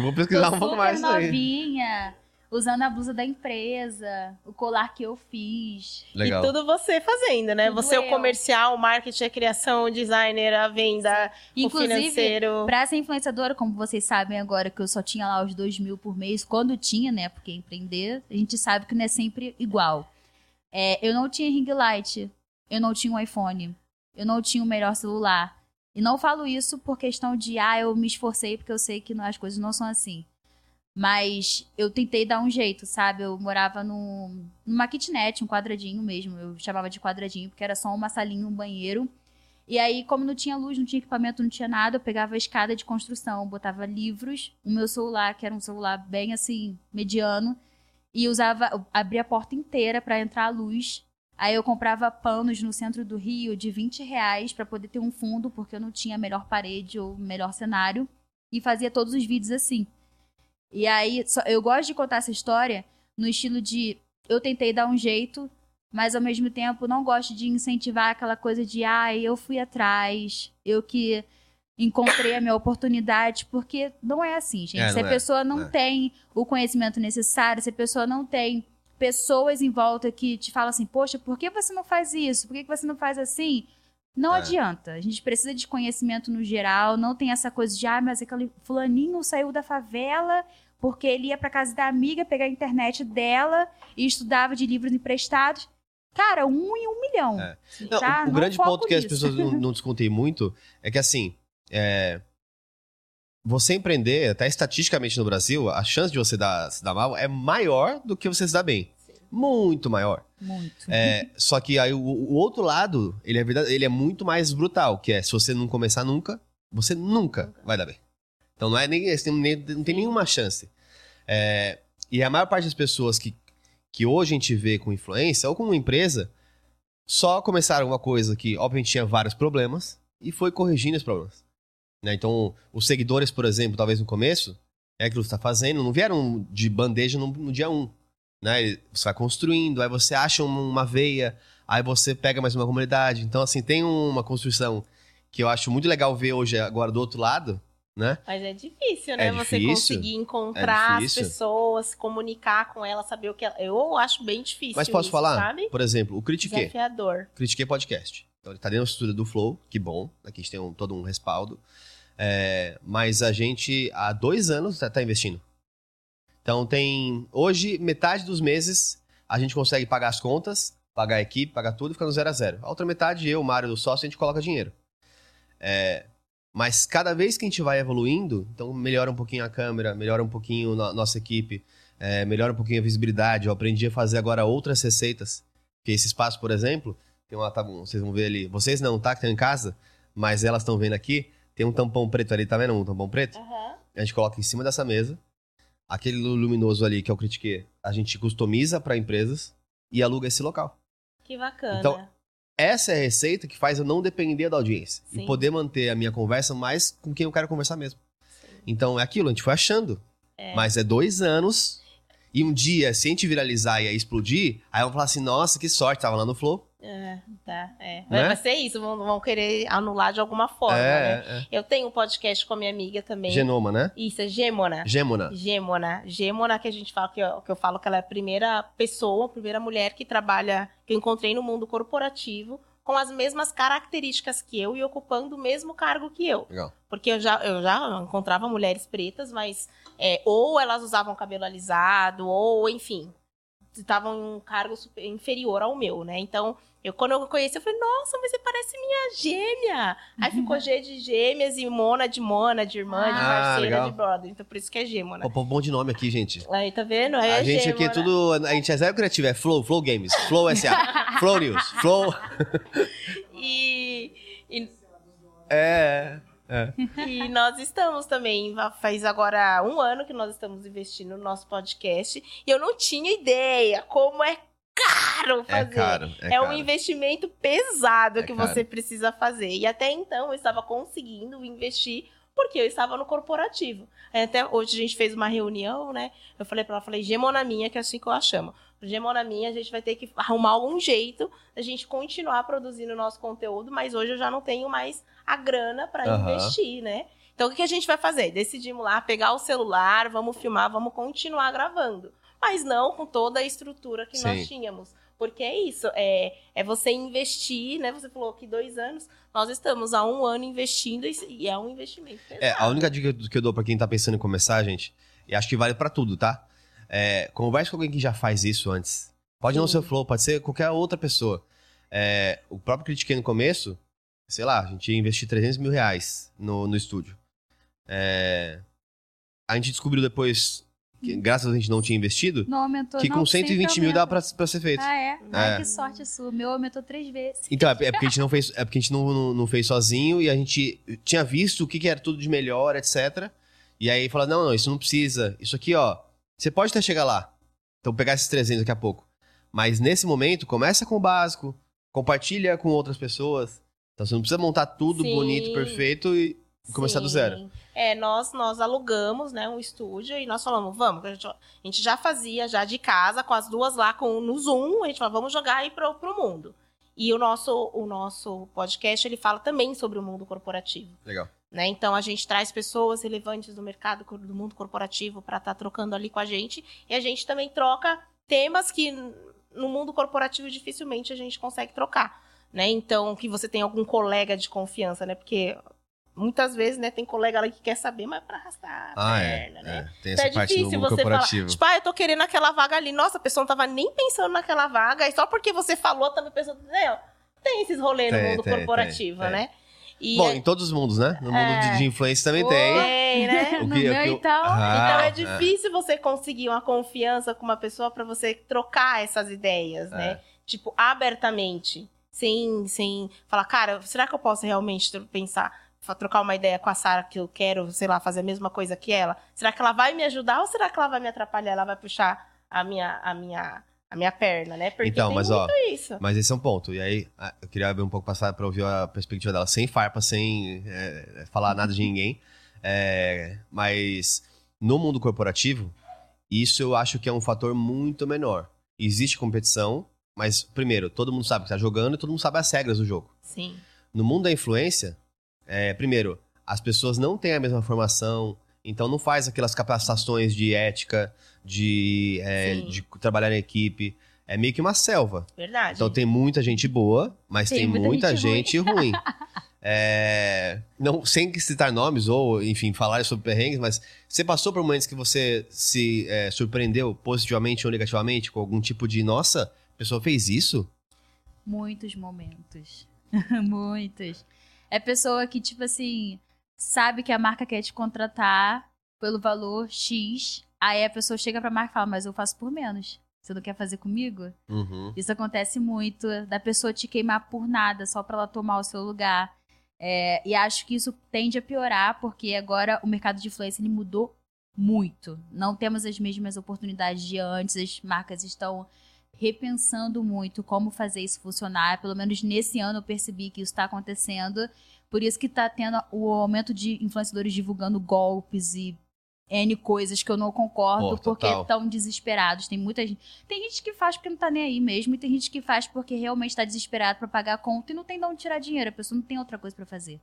Vou pesquisar Tô um pouco mais isso aí. novinha, usando a blusa da empresa, o colar que eu fiz. Legal. E tudo você fazendo, né? Tudo você é o eu. comercial, o marketing, a criação, o designer, a venda, o Inclusive, financeiro. pra ser influenciadora, como vocês sabem agora, que eu só tinha lá os dois mil por mês, quando tinha, né? Porque empreender, a gente sabe que não é sempre igual. É, eu não tinha ring light, eu não tinha um iPhone, eu não tinha o melhor celular. E não falo isso por questão de, ah, eu me esforcei, porque eu sei que não- as coisas não são assim. Mas eu tentei dar um jeito, sabe? Eu morava num, numa kitnet, um quadradinho mesmo. Eu chamava de quadradinho, porque era só uma salinha, um banheiro. E aí, como não tinha luz, não tinha equipamento, não tinha nada, eu pegava a escada de construção, botava livros, o meu celular, que era um celular bem assim, mediano, e usava, abria a porta inteira para entrar a luz. Aí eu comprava panos no centro do Rio de 20 reais para poder ter um fundo, porque eu não tinha melhor parede ou melhor cenário. E fazia todos os vídeos assim. E aí, só- eu gosto de contar essa história no estilo de eu tentei dar um jeito, mas ao mesmo tempo não gosto de incentivar aquela coisa de ai, eu fui atrás, eu que encontrei a minha oportunidade, porque não é assim, gente. É, se a é. pessoa não É. tem o conhecimento necessário, se a pessoa não tem pessoas em volta que te falam assim, poxa, por que você não faz isso? Por que você não faz assim? Não É. adianta. A gente precisa de conhecimento no geral, não tem essa coisa de, ah, mas aquele fulaninho saiu da favela porque ele ia pra casa da amiga pegar a internet dela e estudava de livros emprestados. Cara, um em um milhão. É. Não, tá? o, o Não grande ponto que as pessoas não, não discutem muito é que, assim, é, você empreender, até estatisticamente no Brasil, a chance de você dar, se dar mal é maior do que você se dar bem. Muito maior. Muito. É, só que aí o, o outro lado, ele é, verdade- ele é muito mais brutal, que é, se você não começar nunca, você nunca vai dar bem. Então não, é nem, nem- não tem nenhuma chance. É, e a maior parte das pessoas que, que hoje a gente vê com influência ou com uma empresa, só começaram uma coisa que, obviamente, tinha vários problemas e foi corrigindo os problemas. Né? Então, os seguidores, por exemplo, talvez no começo, é aquilo que você está fazendo, não vieram de bandeja no, no dia 1. Um, né? Você vai construindo, aí você acha uma veia, aí você pega mais uma comunidade. Então, assim, tem uma construção que eu acho muito legal ver hoje agora do outro lado, né? Mas é difícil, né? É você difícil. conseguir encontrar É as pessoas, comunicar com elas, saber o que ela... Eu acho bem difícil Mas posso isso, falar? sabe? Por exemplo, o Critiquei. Desafiador. Critiquei Podcast. Então ele tá dentro da estrutura do Flow, que bom. Aqui a gente tem um- todo um respaldo. É, mas a gente, há dois anos, tá, tá investindo. Então tem. Hoje, metade dos meses, a gente consegue pagar as contas, pagar a equipe, pagar tudo e fica no zero a zero. A outra metade, eu, Mário do sócio, a gente coloca dinheiro. É, mas cada vez que a gente vai evoluindo, então melhora um pouquinho a câmera, melhora um pouquinho a nossa equipe, é, melhora um pouquinho a visibilidade. Eu aprendi a fazer agora outras receitas. Porque esse espaço, por exemplo, tem uma, tá vocês vão ver ali. Vocês não, tá? Que estão em casa, mas elas estão vendo aqui. Tem um tampão preto ali, tá vendo? Um tampão preto? Aham. A gente coloca em cima dessa mesa. Aquele luminoso ali, que é o Critique, a gente customiza para empresas e aluga esse local. Que bacana. Então, Essa é a receita que faz eu não depender da audiência. Sim. E poder manter a minha conversa mais com quem eu quero conversar mesmo. Sim. Então, é aquilo, a gente foi achando. Mas é dois anos. E um dia, se a gente viralizar e aí explodir, aí vão falar assim, nossa, que sorte, tava lá no Flow. É, tá, é. Né? Vai, vai ser isso, vão, vão querer anular de alguma forma, né? é, é. Eu tenho um podcast com a minha amiga também. Genoma, né? Isso, é Gêmona. Gêmona. Gêmona. Gêmona, que a gente fala, que eu, que eu falo que ela é a primeira pessoa, a primeira mulher que trabalha, que eu encontrei no mundo corporativo, com as mesmas características que eu e ocupando o mesmo cargo que eu. Legal. Porque eu já, eu já encontrava mulheres pretas, mas é, ou elas usavam cabelo alisado, ou enfim, estavam em um cargo super- inferior ao meu, né? Então, eu, quando eu conheci, eu falei, nossa, mas você parece minha gêmea. Aí ficou G de gêmeas e Mona de Mona, de irmã, de Ah, parceira, legal. de brother. Então, por isso que é gêmona. Pô, pô, bom de nome aqui, gente. Aí, tá vendo? Aí a é gente aqui é gêmona. tudo. A gente é zero criativo, é Flow, Flow Games, Flow SA, Flow News, Flow. E, e, É. é. e nós estamos também, faz agora um ano que nós estamos investindo no nosso podcast. E eu não tinha ideia como é caro É fazer. caro. É, É um caro. investimento pesado É que caro. você precisa fazer. E até então eu estava conseguindo investir porque eu estava no corporativo. Até hoje a gente fez uma reunião, né? Eu falei para ela, falei, Gemona minha, que é assim que eu a chamo. Gemona minha, a gente vai ter que arrumar algum jeito da gente continuar produzindo o nosso conteúdo, mas hoje eu já não tenho mais a grana para Aham. investir, né? Então o que a gente vai fazer? Decidimos lá pegar o celular, vamos filmar, vamos continuar gravando. Mas não com toda a estrutura que Sim. nós tínhamos. Porque é isso, é, é você investir, né? Você falou que dois anos, nós estamos há um ano investindo e, e é um investimento pesado. É, a única dica que eu dou pra quem tá pensando em começar, gente, e acho que vale pra tudo, tá? É, converse com alguém que já faz isso antes. Pode não Sim. ser o Flow, pode ser qualquer outra pessoa. É, o próprio Critiquei no começo, sei lá, a gente ia investir 300 mil reais no, no estúdio. É, a gente descobriu depois, que, graças a gente não tinha investido, Não aumentou, que não, com sem 120 mil dá pra, pra ser feito. Ah, é? Ai, É. que sorte sua. O meu aumentou três vezes. Então, é é porque a gente não fez, é porque a gente não, não, não fez sozinho e a gente tinha visto o que, que era tudo de melhor, etc. E aí fala: não, não, isso não precisa. Isso aqui, ó, você pode até chegar lá. Então pegar esses 300 daqui a pouco. Mas nesse momento, começa com o básico, compartilha com outras pessoas. Então você não precisa montar tudo Sim. bonito, perfeito e começar do Sim. zero. É, nós, nós alugamos, né, um estúdio e nós falamos, vamos, a gente, a gente já fazia já de casa, com as duas lá com, no Zoom, a gente falou, vamos jogar aí pro, pro mundo. E o nosso, o nosso podcast, ele fala também sobre o mundo corporativo. Legal. Né? Então a gente traz pessoas relevantes do mercado do mundo corporativo para estar trocando ali com a gente e a gente também troca temas que no mundo corporativo dificilmente a gente consegue trocar, né? Então que você tem algum colega de confiança, né? Porque muitas vezes, né, tem colega ali que quer saber, mas para arrastar a Ah, é. perna, né? é. Tem Então essa é parte do difícil mundo você falar, corporativo. tipo, ah, eu tô querendo aquela vaga ali. Nossa, a pessoa não tava nem pensando naquela vaga, e só porque você falou, também a pessoa, não, tem esses rolês no Tem, mundo tem, corporativo, tem, tem. E Bom, é- em todos os mundos, né? No mundo É. de, de influência também Oi. tem. tem, né? O no que- o meu, que eu- então. Ah, então é é. difícil você conseguir uma confiança com uma pessoa pra você trocar essas ideias, É. né? Tipo, abertamente. Sem, sem falar, cara, será que eu posso realmente pensar, trocar uma ideia com a Sara que eu quero, sei lá, fazer a mesma coisa que ela? Será que ela vai me ajudar ou será que ela vai me atrapalhar? Ela vai puxar a minha, a minha, a minha perna, né? Porque Então, mas, ó, isso. Mas esse é um ponto. E aí, eu queria abrir um pouco passar para ouvir a perspectiva dela, sem farpa, sem é, falar nada de ninguém. É, mas no mundo corporativo, isso eu acho que é um fator muito menor. Existe competição, mas, primeiro, todo mundo sabe que está jogando e todo mundo sabe as regras do jogo. Sim. No mundo da influência, é, primeiro, as pessoas não têm a mesma formação, então não faz aquelas capacitações de ética, de, é, de trabalhar em equipe. É meio que uma selva. Verdade. Então tem muita gente boa, mas tem, Tem muita, muita gente, gente ruim. É, não, sem citar nomes ou, enfim, falar sobre perrengues, mas você passou por momentos que você se é, surpreendeu positivamente ou negativamente com algum tipo de, nossa, a pessoa fez isso? Muitos momentos. Muitos. É pessoa que, tipo assim, sabe que a marca quer te contratar pelo valor X. Aí a pessoa chega pra marca e fala, mas eu faço por menos. Você não quer fazer comigo? Uhum. Isso acontece muito, da pessoa te queimar por nada, só pra ela tomar o seu lugar. É, e acho que isso tende a piorar, porque agora o mercado de influência ele mudou muito. Não temos as mesmas oportunidades de antes, as marcas estão repensando muito como fazer isso funcionar. Pelo menos nesse ano eu percebi que isso está acontecendo. Por isso que está tendo o aumento de influenciadores divulgando golpes e N coisas que eu não concordo, porque estão desesperados. Tem muita gente. Tem gente que faz porque não tá nem aí mesmo, e tem gente que faz porque realmente tá desesperado pra pagar a conta e não tem de onde tirar dinheiro. A pessoa não tem outra coisa pra fazer.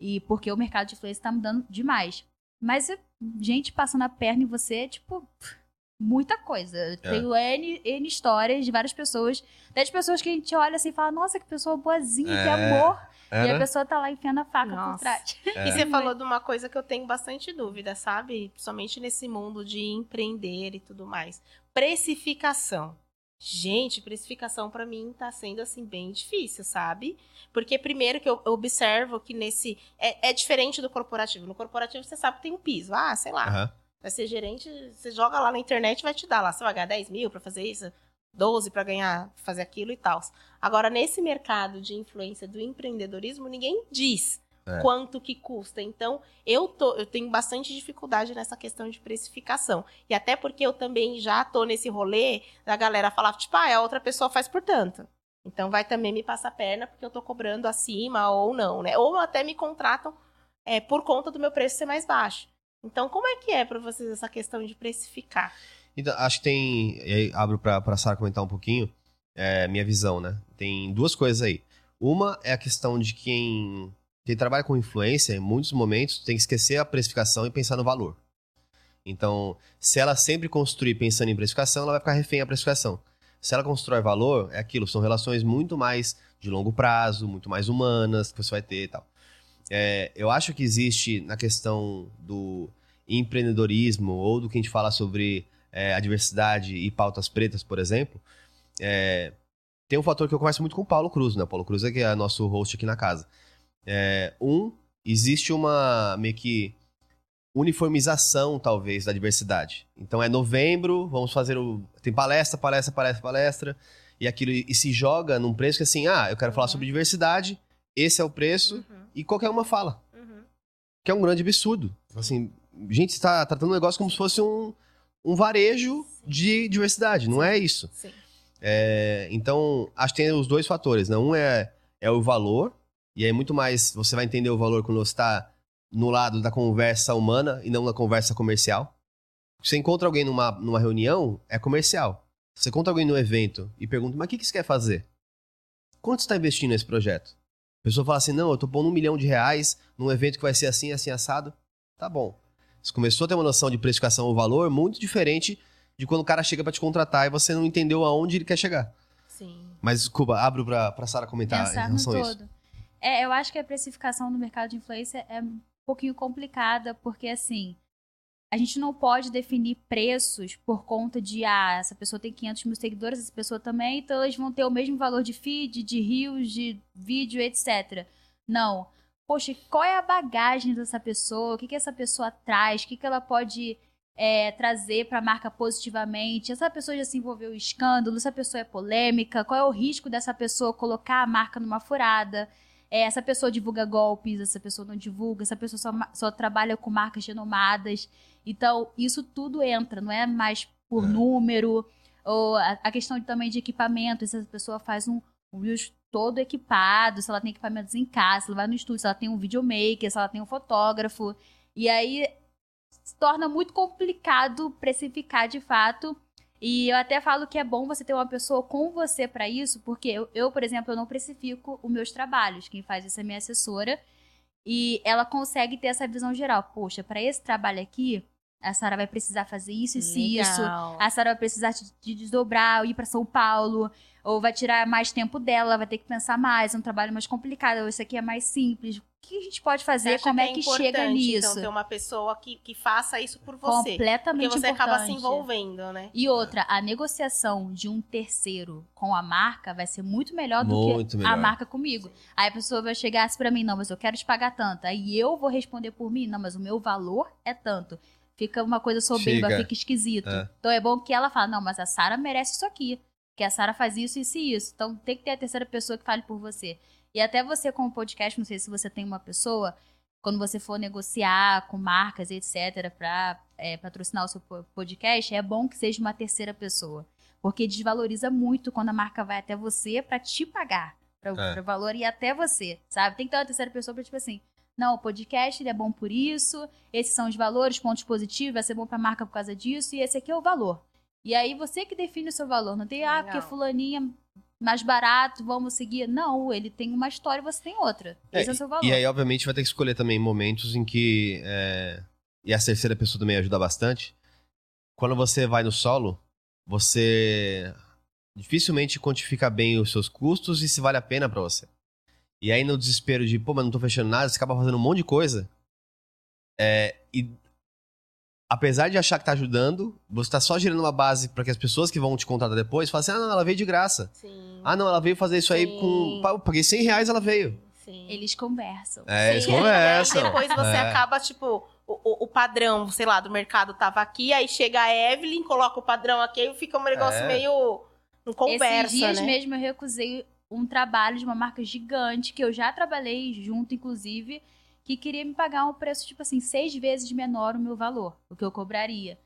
E porque o mercado de influência tá mudando demais. Mas gente passando a perna em você, tipo, pff, muita coisa. Eu Tenho N, N histórias de várias pessoas, até de pessoas que a gente olha assim e fala, nossa, que pessoa boazinha, que É. amor. E a pessoa tá lá enfiando a faca por Nossa. trás. É. E você falou de uma coisa que eu tenho bastante dúvida, sabe? Principalmente nesse mundo de empreender e tudo mais. Precificação. Gente, precificação pra mim tá sendo assim bem difícil, sabe? Porque primeiro que eu observo que nesse é, é diferente do corporativo. No corporativo você sabe que tem um piso. Ah, sei lá. Aham. Vai ser gerente, você joga lá na internet vai te dar lá. Você vai ganhar 10 mil pra fazer isso, 12 pra ganhar, fazer aquilo e tal. Agora, nesse mercado de influência do empreendedorismo, ninguém diz É. quanto que custa. Então, eu, tô, eu tenho bastante dificuldade nessa questão de precificação. E até porque eu também já tô nesse rolê da galera falar, tipo, ah, a outra pessoa faz por tanto. Então vai também me passar a perna porque eu tô cobrando acima ou não, né? Ou até me contratam é, por conta do meu preço ser mais baixo. Então, como é que é para vocês essa questão de precificar? Então, acho que tem. Abro pra Sara comentar um pouquinho. É, minha visão, né? Tem duas coisas aí. Uma é a questão de quem, quem trabalha com influência, em muitos momentos, tem que esquecer a precificação e pensar no valor. Então, se ela sempre construir pensando em precificação, ela vai ficar refém à precificação. Se ela constrói valor, é aquilo, são relações muito mais de longo prazo, muito mais humanas que você vai ter e tal. É, eu acho que existe na questão do empreendedorismo ou do que a gente fala sobre é, a diversidade e pautas pretas, por exemplo, é, tem um fator que eu converso muito com o Paulo Cruz, né? O Paulo Cruz é que é nosso host aqui na casa. É, um, existe uma meio que uniformização, talvez, da diversidade. Então é novembro, vamos fazer o. Tem palestra, palestra, palestra, palestra. E aquilo e se joga num preço que assim, ah, eu quero falar Uhum. sobre diversidade, esse é o preço, e qualquer uma fala. Uhum. Que é um grande absurdo. Assim, gente está tratando o negócio como se fosse um, um varejo de diversidade. Não é isso. Sim. É, então, acho que tem os dois fatores. Né? Um é, é o valor, e aí muito mais você vai entender o valor quando você está no lado da conversa humana e não na conversa comercial. Você encontra alguém numa, numa reunião, é comercial. Você encontra alguém no evento e pergunta, mas o que, que você quer fazer? Quanto você está investindo nesse projeto? A pessoa fala assim, não, eu tô pondo um milhão de reais num evento que vai ser assim, assim, assado. Tá bom. Você começou a ter uma noção de precificação ou valor muito diferente de quando o cara chega para te contratar e você não entendeu aonde ele quer chegar. Sim. Mas, desculpa, abro pra, pra Sara comentar em pensar no relação a isso. todo. É, eu acho que a precificação no mercado de influência é um pouquinho complicada, porque assim, a gente não pode definir preços por conta de, ah, essa pessoa tem 500 mil seguidores, essa pessoa também, então eles vão ter o mesmo valor de feed, de rios, de vídeo, etc. Não. Poxa, qual é a bagagem dessa pessoa? O que, que essa pessoa traz? O que, que ela pode é, trazer para a marca positivamente? Essa pessoa já se envolveu em escândalo? Essa pessoa é polêmica? Qual é o risco dessa pessoa colocar a marca numa furada? É, essa pessoa divulga golpes, essa pessoa não divulga, essa pessoa só, só trabalha com marcas renomadas. Então, isso tudo entra, não é mais por É. número. Ou a, a questão de, também de equipamento, se a pessoa faz um, Reels todo equipado, se ela tem equipamentos em casa, se ela vai no estúdio, se ela tem um videomaker, se ela tem um fotógrafo. E aí se torna muito complicado precificar de fato. E eu até falo que é bom você ter uma pessoa com você para isso, porque eu, eu, por exemplo, eu não precifico os meus trabalhos. Quem faz isso é minha assessora. E ela consegue ter essa visão geral. Poxa, para esse trabalho aqui, a Sara vai precisar fazer isso, isso e isso. A Sara vai precisar de desdobrar, ir para São Paulo, ou vai tirar mais tempo dela, vai ter que pensar mais, é um trabalho mais complicado, ou isso aqui é mais simples. O que a gente pode fazer? Como é que, é chega nisso? Então, ter uma pessoa que, que faça isso por você. Completamente Porque você importante. acaba se envolvendo, né? E outra, a negociação de um terceiro com a marca vai ser muito melhor do Muito que melhor. a marca comigo. Aí a pessoa vai chegar assim pra mim, não, mas eu quero te pagar tanto. Aí eu vou responder por mim, não, mas o meu valor é tanto. Fica uma coisa soberba, Fica. fica esquisito. É. Então é bom que ela fale, não, mas a Sara merece isso aqui. Que a Sara faz isso, isso e isso. Então tem que ter a terceira pessoa que fale por você. E até você com o podcast, não sei se você tem uma pessoa, quando você for negociar com marcas, etc, para patrocinar o seu po- podcast, é bom que seja uma terceira pessoa. Porque desvaloriza muito quando a marca vai até você para te pagar. Para É. o valor ir até você, sabe? Tem que ter uma terceira pessoa pra, tipo assim, não, o podcast ele é bom por isso, esses são os valores, pontos positivos, vai ser bom pra marca por causa disso, e esse aqui é o valor. E aí você que define o seu valor. Não tem, ah, porque fulaninha mais barato, vamos seguir. Não, ele tem uma história e você tem outra. Esse é, o seu valor. E aí, obviamente, vai ter que escolher também momentos em que. é, E a terceira pessoa também ajuda bastante. Quando você vai no solo, você dificilmente quantifica bem os seus custos e se vale a pena pra você. E aí, no desespero de, pô, mas não tô fechando nada, você acaba fazendo um monte de coisa. É, e apesar de achar que tá ajudando, você tá só gerando uma base pra que as pessoas que vão te contratar depois falem assim: ah, não, ela veio de graça. Sim. Ah, não, ela veio fazer isso aí Sim. com. Eu paguei 100 reais, ela veio. Sim. Eles conversam. É, eles conversam. E depois você É. acaba, tipo, o, o- padrão, sei lá, do mercado tava aqui, aí chega a Evelyn, coloca o padrão aqui, aí fica um negócio É. meio. Não conversa, Esses dias né? mesmo eu recusei um trabalho de uma marca gigante, que eu já trabalhei junto, inclusive, que queria me pagar um preço, tipo assim, seis vezes menor o meu valor, o que eu cobraria.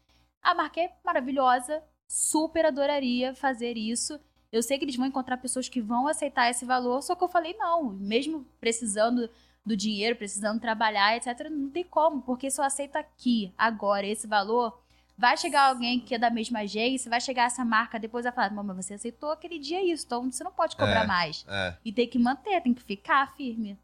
A marca é maravilhosa, super adoraria fazer isso. Eu sei que eles vão encontrar pessoas que vão aceitar esse valor, só que eu falei, não, mesmo precisando do dinheiro, precisando trabalhar, etc., não tem como, porque se eu aceito aqui, agora, esse valor, vai chegar alguém que é da mesma agência, vai chegar essa marca, depois vai falar, mas você aceitou aquele dia isso, então você não pode cobrar É. mais. É. E tem que manter, tem que ficar firme.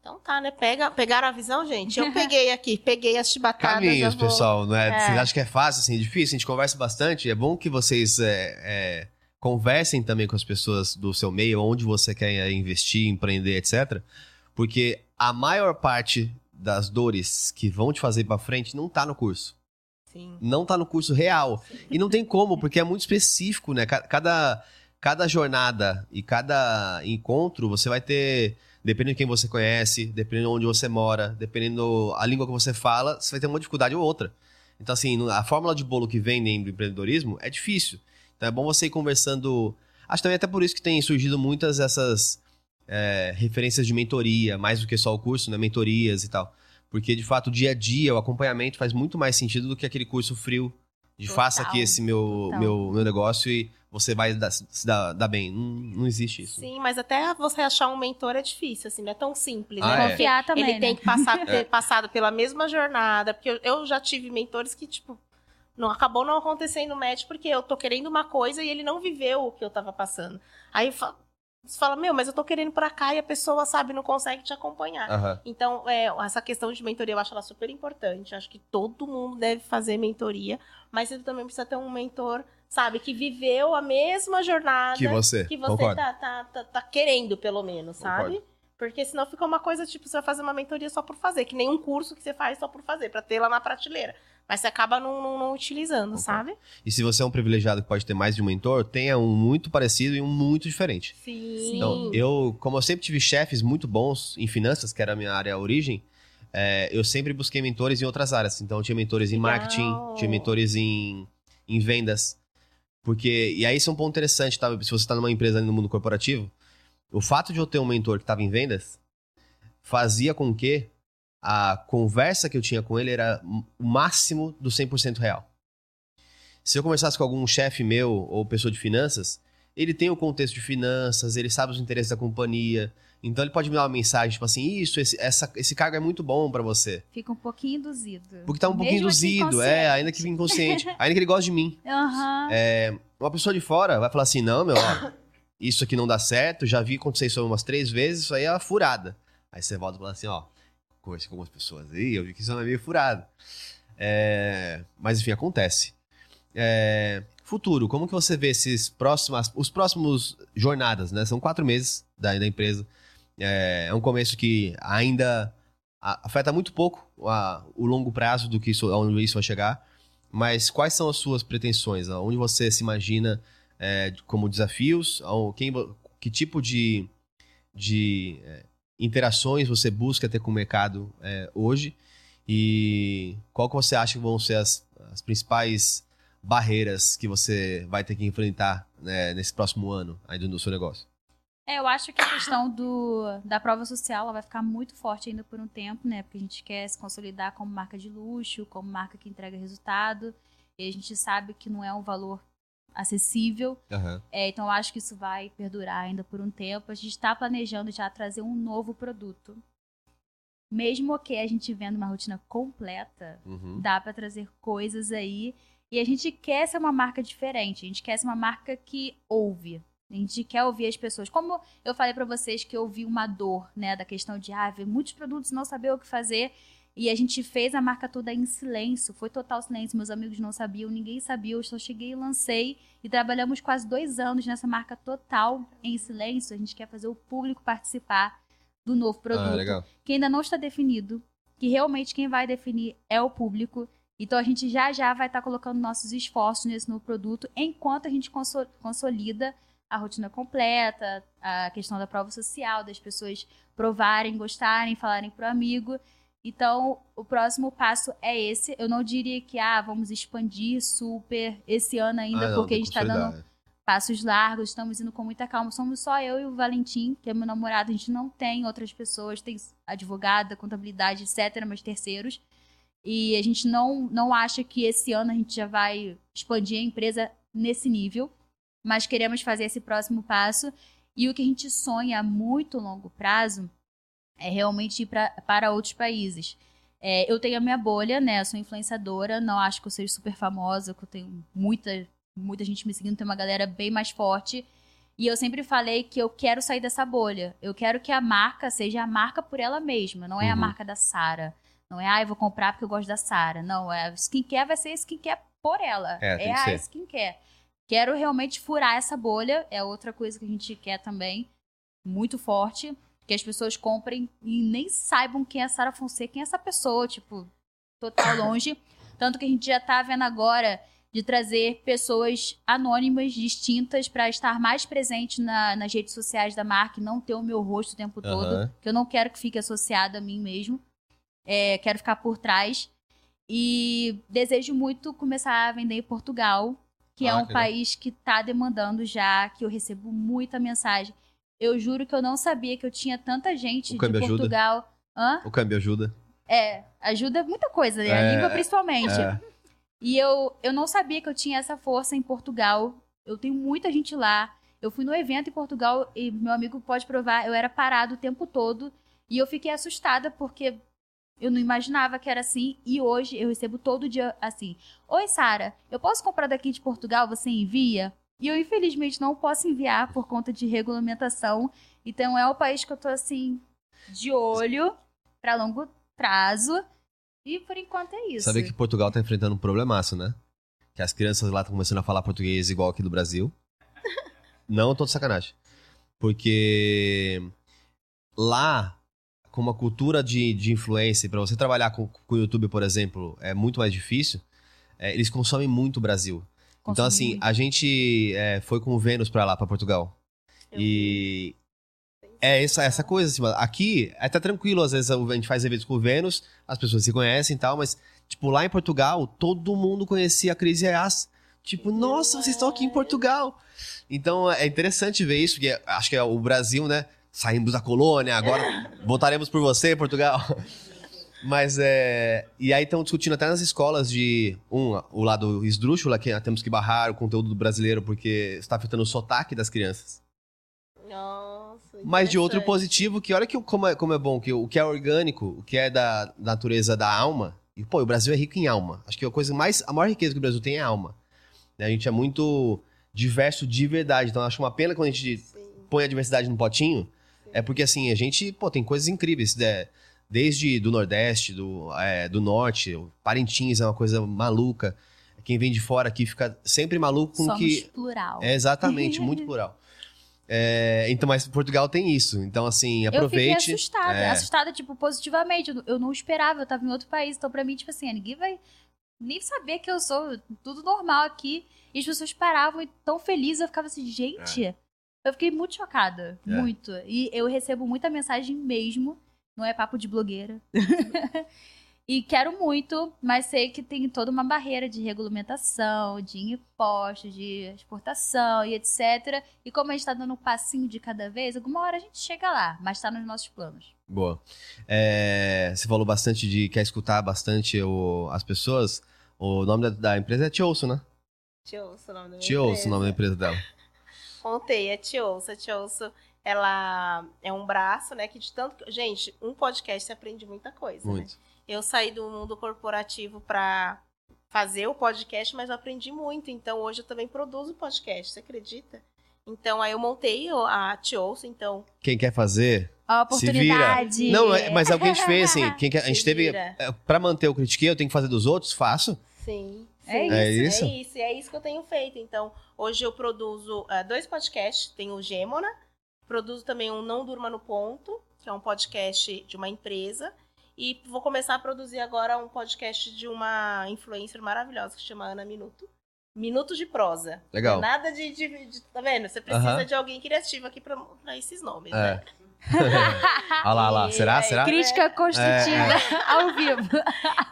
Então tá, né? Pega, pegaram a visão, gente? Eu peguei aqui, peguei as chibatadas. Caminhos, vou- pessoal, não é? É. Vocês acham que é fácil, assim, é difícil? A gente conversa bastante. É bom que vocês é, é, conversem também com as pessoas do seu meio, onde você quer é, investir, empreender, etc. Porque a maior parte das dores que vão te fazer pra frente não tá no curso. Não tá no curso real. E não tem como, porque é muito específico, né? Ca- Cada, cada jornada e cada encontro, você vai ter, dependendo de quem você conhece, dependendo de onde você mora, dependendo a língua que você fala, você vai ter uma dificuldade ou outra. Então, assim, a fórmula de bolo que vem do empreendedorismo é difícil. Então, é bom você ir conversando. Acho também até por isso que tem surgido muitas essas é, referências de mentoria, mais do que só o curso, né? Mentorias e tal. Porque, de fato, o dia a dia, o acompanhamento faz muito mais sentido do que aquele curso frio de Total, faça aqui esse meu, total. meu, meu negócio e você vai dar- se dar, dar bem. Não, não existe isso. Sim, mas até você achar um mentor é difícil, assim, não é tão simples, Ah, né? é? Confiar também, Ele né? tem que passar, ter passado pela mesma jornada, porque eu, eu já tive mentores que, tipo, não acabou não acontecendo match porque eu tô querendo uma coisa e ele não viveu o que eu tava passando. Aí você fala, meu, mas eu tô querendo pra cá e a pessoa, sabe, não consegue te acompanhar. Aham. Então, é, essa questão de mentoria eu acho ela super importante. Acho que todo mundo deve fazer mentoria, mas você também precisa ter um mentor, sabe, que viveu a mesma jornada Que você. que você tá, tá, tá, tá querendo, pelo menos, sabe? Concordo. Porque senão fica uma coisa tipo, você vai fazer uma mentoria só por fazer, que nem um curso que você faz só por fazer, pra ter lá na prateleira. Mas você acaba não, não, não utilizando, Concordo. sabe? E se você é um privilegiado que pode ter mais de um mentor, tenha um muito parecido e um muito diferente. Sim. Então, eu, como eu sempre tive chefes muito bons em finanças, que era a minha área origem, é, eu sempre busquei mentores em outras áreas. Então, eu tinha mentores em Legal. marketing, tinha mentores em, em vendas. Porque, e aí isso é um ponto interessante, tá? Se você está numa empresa ali no mundo corporativo, o fato de eu ter um mentor que estava em vendas fazia com que a conversa que eu tinha com ele era o máximo do 100% real. se eu conversasse com algum chefe meu ou pessoa de finanças, ele tem o contexto de finanças, ele sabe os interesses da companhia. Então ele pode me dar uma mensagem, tipo assim, isso, esse, essa, esse cargo é muito bom pra você. Fica um pouquinho induzido. Porque tá um pouquinho Mesmo que induzido, é, ainda que inconsciente. ainda que ele goste de mim. Aham. É, uma pessoa de fora vai falar assim, não, meu, ó, isso aqui não dá certo, já vi acontecer isso umas três vezes, isso aí é uma furada. Aí você volta e fala assim, ó, conversei com algumas pessoas aí, eu vi que isso é meio furado. É, mas enfim, acontece. É, futuro, como que você vê esses próximos, os próximos jornadas, né? São quatro meses da, da empresa. É, é um começo que ainda afeta muito pouco a- o longo prazo do que isso, aonde isso vai chegar. Mas quais são as suas pretensões? Onde você se imagina é, como desafios? Quem que tipo de, de é, interações você busca ter com o mercado é, hoje? E qual que você acha que vão ser as, as principais barreiras que você vai ter que enfrentar né, nesse próximo ano do, do seu negócio? É, eu acho que a questão do, da prova social ela vai ficar muito forte ainda por um tempo, né? Porque a gente quer se consolidar como marca de luxo, como marca que entrega resultado. E a gente sabe que não é um valor acessível. É, então eu acho que isso vai perdurar ainda por um tempo. A gente está planejando já trazer um novo produto. Mesmo que a gente vendo uma rotina completa, Uhum. dá para trazer coisas aí. E a gente quer ser uma marca diferente. A gente quer ser uma marca que ouve. A gente quer ouvir as pessoas. Como eu falei para vocês que eu vi uma dor, né, da questão de ah, ver muitos produtos não saber o que fazer. E a gente fez a marca toda em silêncio. Foi total silêncio. Meus amigos não sabiam, ninguém sabia. Eu só cheguei e lancei. E trabalhamos quase dois anos nessa marca total em silêncio. A gente quer fazer o público participar do novo produto Ah, que ainda não está definido, que realmente quem vai definir é o público. Então a gente já já vai estar colocando nossos esforços nesse novo produto, enquanto a gente conso- consolida a rotina completa, a questão da prova social, das pessoas provarem, gostarem, falarem pro amigo. Então, o próximo passo é esse. Eu não diria que ah, vamos expandir super esse ano ainda, Ah, não, porque a gente está dando passos largos, estamos indo com muita calma. Somos só eu e o Valentim, que é meu namorado. A gente não tem outras pessoas, tem advogada, contabilidade, etc., mas terceiros. E a gente não, não acha que esse ano a gente já vai expandir a empresa nesse nível, mas queremos fazer esse próximo passo. E o que a gente sonha a muito longo prazo é realmente ir pra, para outros países. É, eu tenho a minha bolha, né? Eu sou influenciadora, não acho que eu seja super famosa, que eu tenho muita muita gente me seguindo, tem uma galera bem mais forte. E eu sempre falei que eu quero sair dessa bolha. Eu quero que a marca seja a marca por ela mesma, não é a Uhum. marca da Sara. Não é, ah, eu vou comprar porque eu gosto da Sara. Não, é skincare vai ser skincare por ela. É, que a ser. skincare. Quero realmente furar essa bolha, é outra coisa que a gente quer também, muito forte, que as pessoas comprem e nem saibam quem é Sara Fonseca, quem é essa pessoa, tipo, total longe. Tanto que a gente já tá vendo agora de trazer pessoas anônimas, distintas, para estar mais presente na- nas redes sociais da marca e não ter o meu rosto o tempo todo, Aham. que eu não quero que fique associado a mim mesmo. É, quero ficar por trás. E desejo muito começar a vender em Portugal, que é Ah, um que legal. país que tá demandando já, que eu recebo muita mensagem. Eu juro que eu não sabia que eu tinha tanta gente O de câmbio ajuda? Portugal. Hã? O câmbio ajuda. É, ajuda muita coisa, né? É, a língua principalmente. é. E eu, eu não sabia que eu tinha essa força em Portugal. Eu tenho muita gente lá. Eu fui no evento em Portugal e meu amigo pode provar, eu era parado o tempo todo. E eu fiquei assustada porque eu não imaginava que era assim. E hoje eu recebo todo dia assim: Oi, Sara, eu posso comprar daqui de Portugal? Você envia? E eu, infelizmente, não posso enviar por conta de regulamentação. Então é o país que eu tô assim, de olho para longo prazo. E por enquanto é isso. Sabe que Portugal tá enfrentando um problemaço, né? Que as crianças lá estão começando a falar português igual aqui do Brasil. Não tô de sacanagem. Porque lá, com uma cultura de, de influência, para você trabalhar com, com o YouTube, por exemplo, é muito mais difícil. é, eles consomem muito o Brasil. Então, Consome assim, a gente é, foi com o Vênus pra lá, pra Portugal. Eu E é essa, essa coisa, assim, aqui é até tranquilo, às vezes a gente faz eventos com o Vênus, as pessoas se conhecem e tal, mas, tipo, lá em Portugal, todo mundo conhecia a Cris Reas. Tipo, nossa, vocês estão aqui em Portugal. Então é interessante ver isso, porque acho que é o Brasil, né? Saímos da colônia, agora voltaremos por você, Portugal. Mas é. E aí estão discutindo até nas escolas de. Um, o lado esdrúxula, que temos que barrar o conteúdo do brasileiro porque está afetando o sotaque das crianças. Nossa. Mas de outro positivo, que olha que, como, é, como é bom, que o que é orgânico, o que é da natureza da alma. E, pô, o Brasil é rico em alma. Acho que a coisa mais. A maior riqueza que o Brasil tem é a alma. Né? A gente é muito diverso de verdade. Então, acho uma pena quando a gente Sim. põe a diversidade no potinho. É porque, assim, a gente, pô, tem coisas incríveis. né? Desde do Nordeste, do, é, do Norte, Parintins é uma coisa maluca. Quem vem de fora aqui fica sempre maluco com Somos que. plural. É exatamente, muito plural. É, então, mas Portugal tem isso. Então, assim, Eu aproveite. fiquei assustada. É. Assustada, tipo, positivamente. Eu, não- eu não esperava, eu tava em outro país. Então, pra mim, tipo assim, ninguém vai nem saber que eu sou tudo normal aqui. E as pessoas paravam e tão felizes. Eu ficava assim, gente. Eu fiquei muito chocada. É. Muito. E eu recebo muita mensagem mesmo. Não é papo de blogueira. e quero muito, mas sei que tem toda uma barreira de regulamentação, de impostos, de exportação e etc. E como a gente tá dando um passinho de cada vez, alguma hora a gente chega lá, mas tá nos nossos planos. Boa. É, você falou bastante de quer escutar bastante o- as pessoas. O nome da, da empresa é Tiosso, né? Tiosso, o nome da minha Tiosso, o nome da empresa dela. Contei, é Tiosso. A Tiosso, ela é um braço, né? Que de tanto. Gente, um podcast você aprende muita coisa. né? Muito. Eu saí do mundo corporativo para fazer o podcast, mas eu aprendi muito. Então hoje eu também produzo podcast, você acredita? Então aí eu montei a Tiosso, então. Quem quer fazer, A Se vira. oportunidade. Não, é- mas alguém te fez assim. Quem quer, a gente Se teve. vira. é, Pra manter o critiquei, eu tenho que fazer dos outros? Faço. Sim. É sim, isso. É isso? É isso, e é isso que eu tenho feito. Então, hoje eu produzo ah, dois podcasts. Tem o Gêmona, produzo também um Não Durma no Ponto, que é um podcast de uma empresa. E vou começar a produzir agora um podcast de uma influencer maravilhosa que se chama Ana Minuto. Minutos de prosa. Legal. Nada de, de- de- Tá vendo? Você precisa Aham. de alguém criativo aqui pra, pra esses nomes, É. né? Olha lá, olha lá. Será? Será? Crítica construtiva ao vivo.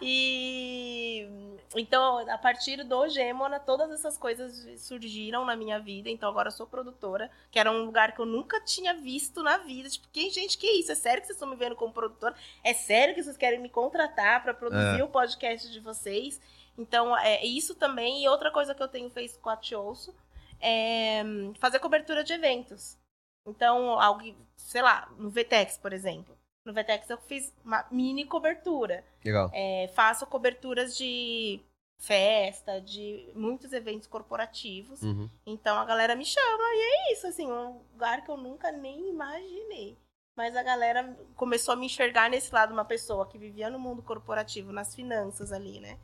E então, a partir do Gêmona, todas essas coisas surgiram na minha vida. Então, agora eu sou produtora, que era um lugar que eu nunca tinha visto na vida. Tipo, que, gente, que isso? É sério que vocês estão me vendo como produtora? É sério que vocês querem me contratar para produzir É. o podcast de vocês? Então, é isso também. E outra coisa que eu tenho feito com a Tiosso é hum, fazer cobertura de eventos. Então, alguém, sei lá, no VTEX, por exemplo. No VTEX eu fiz uma mini cobertura. Legal. É, faço coberturas de festa, de muitos eventos corporativos. Uhum. Então a galera me chama e é isso, assim, um lugar que eu nunca nem imaginei. Mas a galera começou a me enxergar nesse lado, uma pessoa que vivia no mundo corporativo, nas finanças ali, né?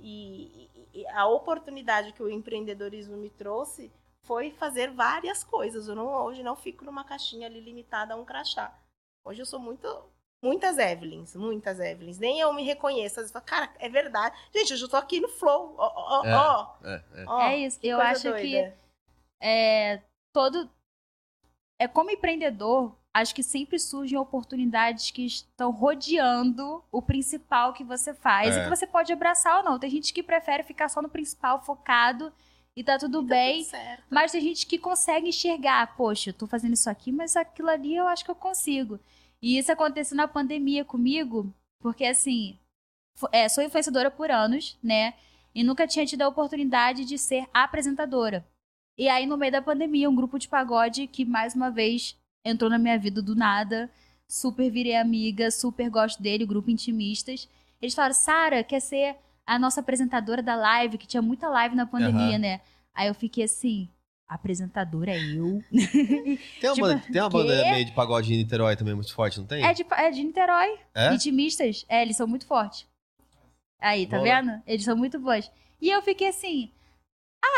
E, e- e a oportunidade que o empreendedorismo me trouxe foi fazer várias coisas. Eu não, hoje não fico numa caixinha ali limitada a um crachá. Hoje eu sou muito. Muitas Evelyns, muitas Evelyns. Nem eu me reconheço. Às vezes eu falo, cara, é verdade. Gente, eu já tô aqui no flow. Ó, ó, É. ó, É, é. ó. É isso. Eu acho que doida. é, todo. É como empreendedor, acho que sempre surgem oportunidades que estão rodeando o principal que você faz É. e que você pode abraçar ou não. Tem gente que prefere ficar só no principal, focado e tá tudo E tá bem. tudo certo. Mas tem gente que consegue enxergar, poxa, eu tô fazendo isso aqui, mas aquilo ali eu acho que eu consigo. E isso aconteceu na pandemia comigo, porque assim, é, sou influenciadora por anos, né? E nunca tinha tido a oportunidade de ser apresentadora. E aí, no meio da pandemia, um grupo de pagode que, mais uma vez, entrou na minha vida do nada. Super virei amiga, super gosto dele, grupo Intimistas. Eles falaram, Sara, quer ser a nossa apresentadora da live, que tinha muita live na pandemia, Aham. né? Aí eu fiquei assim, apresentadora é eu? Tem uma, Tipo, banda, tem uma banda quê? meio de pagode em Niterói também muito forte, não tem? É de, é de Niterói. É? Intimistas. É, eles são muito fortes. Aí, tá Boa. vendo? Eles são muito bons. E eu fiquei assim,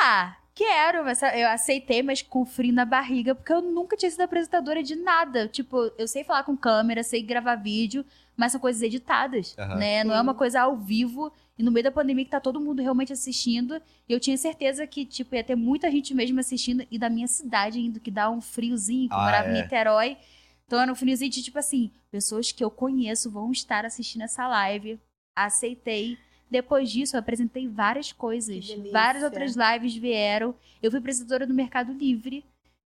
ah, quero. mas Eu aceitei, mas com frio na barriga, porque eu nunca tinha sido apresentadora de nada. Tipo, eu sei falar com câmera, sei gravar vídeo, mas são coisas editadas, né? Não é uma coisa ao vivo. E no meio da pandemia que tá todo mundo realmente assistindo, e eu tinha certeza que, tipo, ia ter muita gente mesmo assistindo, e da minha cidade ainda, que dá um friozinho, que eu Ah, morava em é. Niterói. Então era um friozinho de, tipo assim, pessoas que eu conheço vão estar assistindo essa live. Aceitei. Depois disso, eu apresentei várias coisas. Várias outras lives vieram. Eu fui apresentadora do Mercado Livre.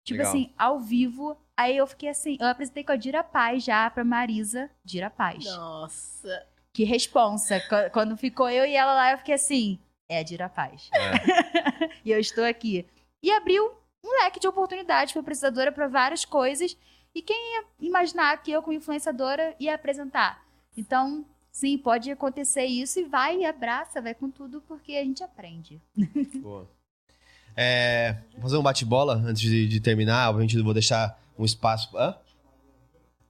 Tipo Legal. assim, ao vivo. Aí eu fiquei assim, eu apresentei com a Dira Paz já pra Marisa. Dira Paz. Nossa. Que responsa. Qu- Quando ficou eu e ela lá, eu fiquei assim, é de Paz. É. e eu estou aqui. E abriu um leque de oportunidades para pesquisadora para várias coisas. E quem ia imaginar que eu, como influenciadora, ia apresentar? Então, sim, pode acontecer isso e vai e abraça, vai com tudo, porque a gente aprende. Boa. É, vou fazer um bate-bola antes de, de terminar. Obviamente, eu vou deixar um espaço. Hã?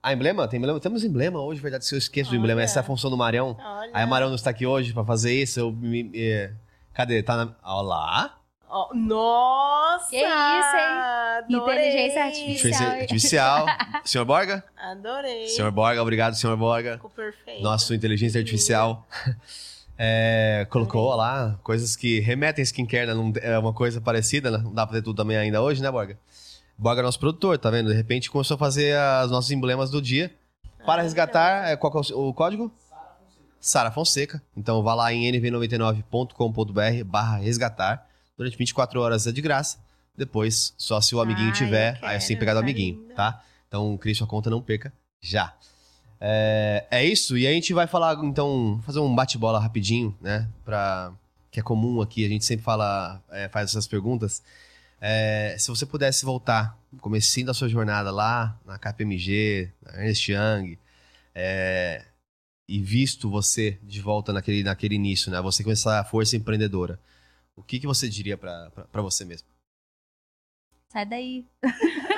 Ah, emblema? Tem emblema? Temos emblema hoje, verdade. Se eu esqueço do emblema, essa é a função do Marião. Olha. Aí o Marião não está aqui hoje pra fazer isso. Eu me, é, cadê? Tá na. Olha lá. Ó, nossa! Que isso, hein? Adorei. Inteligência artificial. Artificial. Senhor Borga? Adorei. Senhor Borga, obrigado, senhor Borga. Ficou perfeito. Nossa, inteligência artificial. É, colocou lá coisas que remetem a skincare, né? Não- é uma coisa parecida, né? Não dá pra ter tudo também ainda hoje, né, Borga? Borga é nosso produtor, tá vendo? De repente começou a fazer os nossos emblemas do dia. Para resgatar, é, qual é o, código? Sara Fonseca. Então vá lá em nv99.com.br barra resgatar. Durante 24 horas é de graça. Depois, só se o amiguinho Ah, tiver, aí quero, pegar do amiguinho, tá? Então crie sua conta, não perca já. É, é isso, e a gente vai falar, então, fazer um bate-bola rapidinho, né? Pra, que é comum aqui, a gente sempre fala, é, faz essas perguntas. É, se você pudesse voltar, no comecinho da sua jornada lá na KPMG, na Ernst Young, é, e visto você de volta naquele, naquele início, né? Você com essa força empreendedora, o que, que você diria pra você mesmo? Sai daí.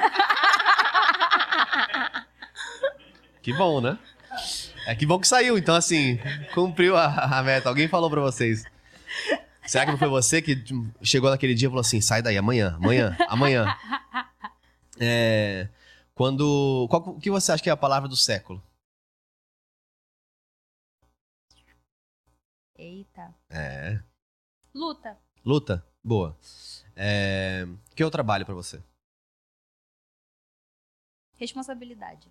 Que bom, né? É que bom que saiu, então assim, cumpriu a, a meta. Alguém falou pra vocês. Será que não foi você que hum, chegou naquele dia e falou assim: sai daí, amanhã, amanhã, amanhã? É, quando. Qual o que você acha que é a palavra do século? Eita. É. Luta. Luta? Boa. É, que é o trabalho pra você? Responsabilidade.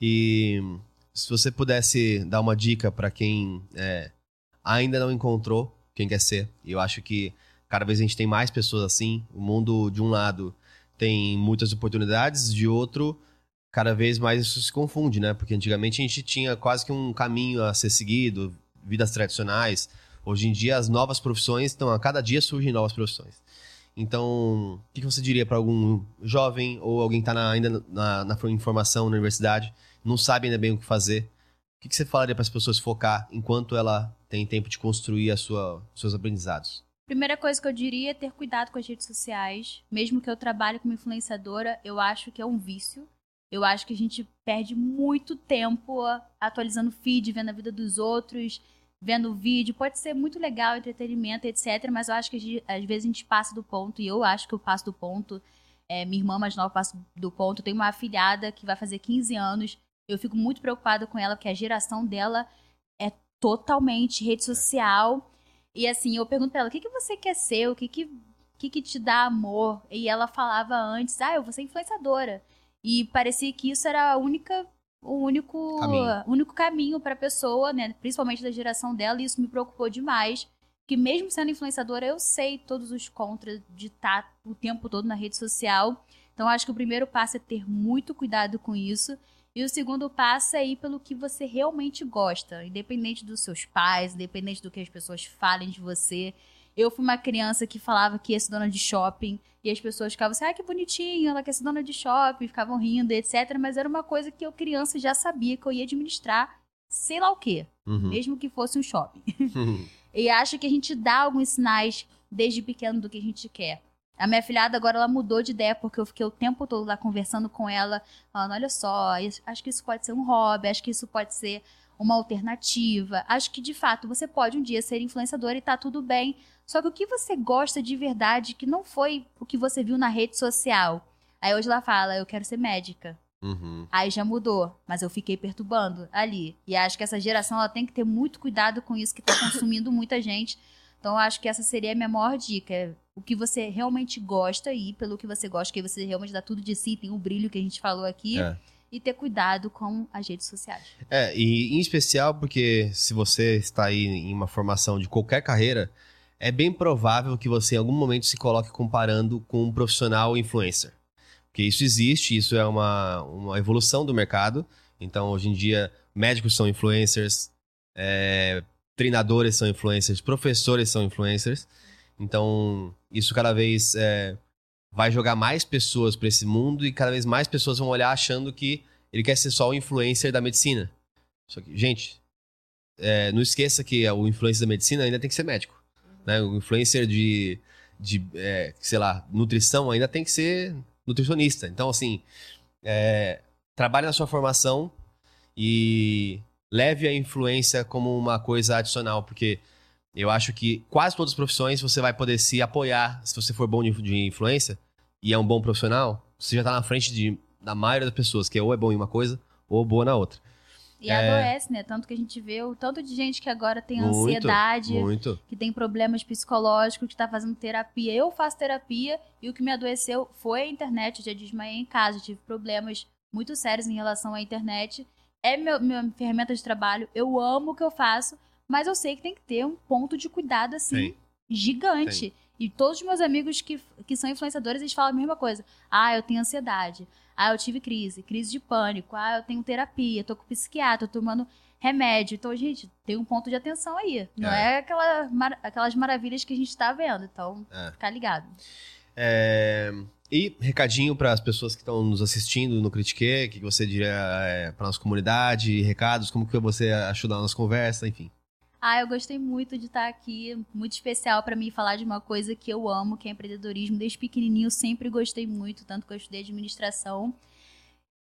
E se você pudesse dar uma dica pra quem é, ainda não encontrou quem quer ser, e eu acho que cada vez a gente tem mais pessoas assim. O mundo, de um lado, tem muitas oportunidades, de outro, cada vez mais isso se confunde, né? Porque antigamente a gente tinha quase que um caminho a ser seguido, vidas tradicionais. Hoje em dia, as novas profissões estão, a cada dia surgem novas profissões. Então, o que você diria para algum jovem ou alguém que está ainda na, na formação na universidade, não sabe ainda bem o que fazer? O que você falaria para as pessoas focar enquanto ela tem tempo de construir a sua, seus aprendizados? Primeira coisa que eu diria é ter cuidado com as redes sociais. Mesmo que eu trabalhe como influenciadora, eu acho que é um vício. Eu acho que a gente perde muito tempo atualizando feed, vendo a vida dos outros, vendo vídeo. Pode ser muito legal, entretenimento, etc. Mas eu acho que gente- às vezes a gente passa do ponto, e eu acho que eu passo do ponto. É, minha irmã mais nova passa do ponto. Eu tenho uma afilhada que vai fazer 15 anos. Eu fico muito preocupada com ela, porque a geração dela é totalmente rede social. E assim, eu pergunto pra ela, o que, que você quer ser? O que que, o que que te dá amor? E ela falava antes, ah, eu vou ser influenciadora. E parecia que isso era a única, o único Caminho. único caminho pra pessoa, né? Principalmente da geração dela, e isso me preocupou demais. Que mesmo sendo influenciadora, eu sei todos os contras de estar o tempo todo na rede social. Então, acho que o primeiro passo é ter muito cuidado com isso. E o segundo passo é ir pelo que você realmente gosta, independente dos seus pais, independente do que as pessoas falem de você. Eu fui uma criança que falava que ia ser dona de shopping, e as pessoas ficavam assim, ah, que bonitinho, ela quer ser dona de shopping, ficavam rindo, etc. Mas era uma coisa que eu, criança, já sabia que eu ia administrar sei lá o quê, Uhum. mesmo que fosse um shopping. E acho que a gente dá alguns sinais desde pequeno do que a gente quer. A minha filhada agora ela mudou de ideia porque eu fiquei o tempo todo lá conversando com ela, falando, olha só, acho que isso pode ser um hobby, acho que isso pode ser uma alternativa. Acho que de fato você pode um dia ser influenciador e tá tudo bem. Só que o que você gosta de verdade, que não foi o que você viu na rede social. Aí hoje ela fala, eu quero ser médica. Uhum. Aí já mudou, mas eu fiquei perturbando ali. E acho que essa geração ela tem que ter muito cuidado com isso que tá consumindo muita gente. Então eu acho que essa seria a minha maior dica. O que você realmente gosta e pelo que você gosta, que você realmente dá tudo de si, tem o brilho que a gente falou aqui. É. E ter cuidado com as redes sociais. É, e em especial porque se você está aí em uma formação de qualquer carreira, é bem provável que você em algum momento se coloque comparando com um profissional influencer. Porque isso existe, isso é uma, uma evolução do mercado. Então, hoje em dia, médicos são influencers, é, treinadores são influencers, professores são influencers. Então, isso cada vez é, vai jogar mais pessoas para esse mundo e cada vez mais pessoas vão olhar achando que ele quer ser só o influencer da medicina. Só que, gente, é, não esqueça que o influencer da medicina ainda tem que ser médico. Né? O influencer de, de é, sei lá, nutrição ainda tem que ser nutricionista. Então, assim, é, trabalhe na sua formação e leve a influência como uma coisa adicional, porque eu acho que quase todas as profissões você vai poder se apoiar se você for bom de, de influência e é um bom profissional, você já está na frente de, da maioria das pessoas, que ou é bom em uma coisa ou boa na outra. E é... adoece, né? Tanto que a gente vê o tanto de gente que agora tem muito, ansiedade, muito. que tem problemas psicológicos, que está fazendo terapia. Eu faço terapia e o que me adoeceu foi a internet. Eu já desmaiei em casa, tive problemas muito sérios em relação à internet. É meu, minha ferramenta de trabalho, eu amo o que eu faço, mas eu sei que tem que ter um ponto de cuidado assim gigante. E todos os meus amigos que, que são influenciadores, eles falam a mesma coisa. Ah, eu tenho ansiedade. Ah, eu tive crise, crise de pânico. Ah, eu tenho terapia, tô com psiquiatra, tô tomando remédio. Então, gente, tem um ponto de atenção aí. Não é, é aquela, mar, aquelas maravilhas que a gente tá vendo. Então, é. ficar ligado. É... E recadinho para as pessoas que estão nos assistindo no Critique, que você diria é, para nossa comunidade, recados, como que você achou da nossa conversa, enfim. Ah, eu gostei muito de estar aqui, muito especial para mim falar de uma coisa que eu amo, que é empreendedorismo. Desde pequenininho sempre gostei muito, tanto que eu estudei administração.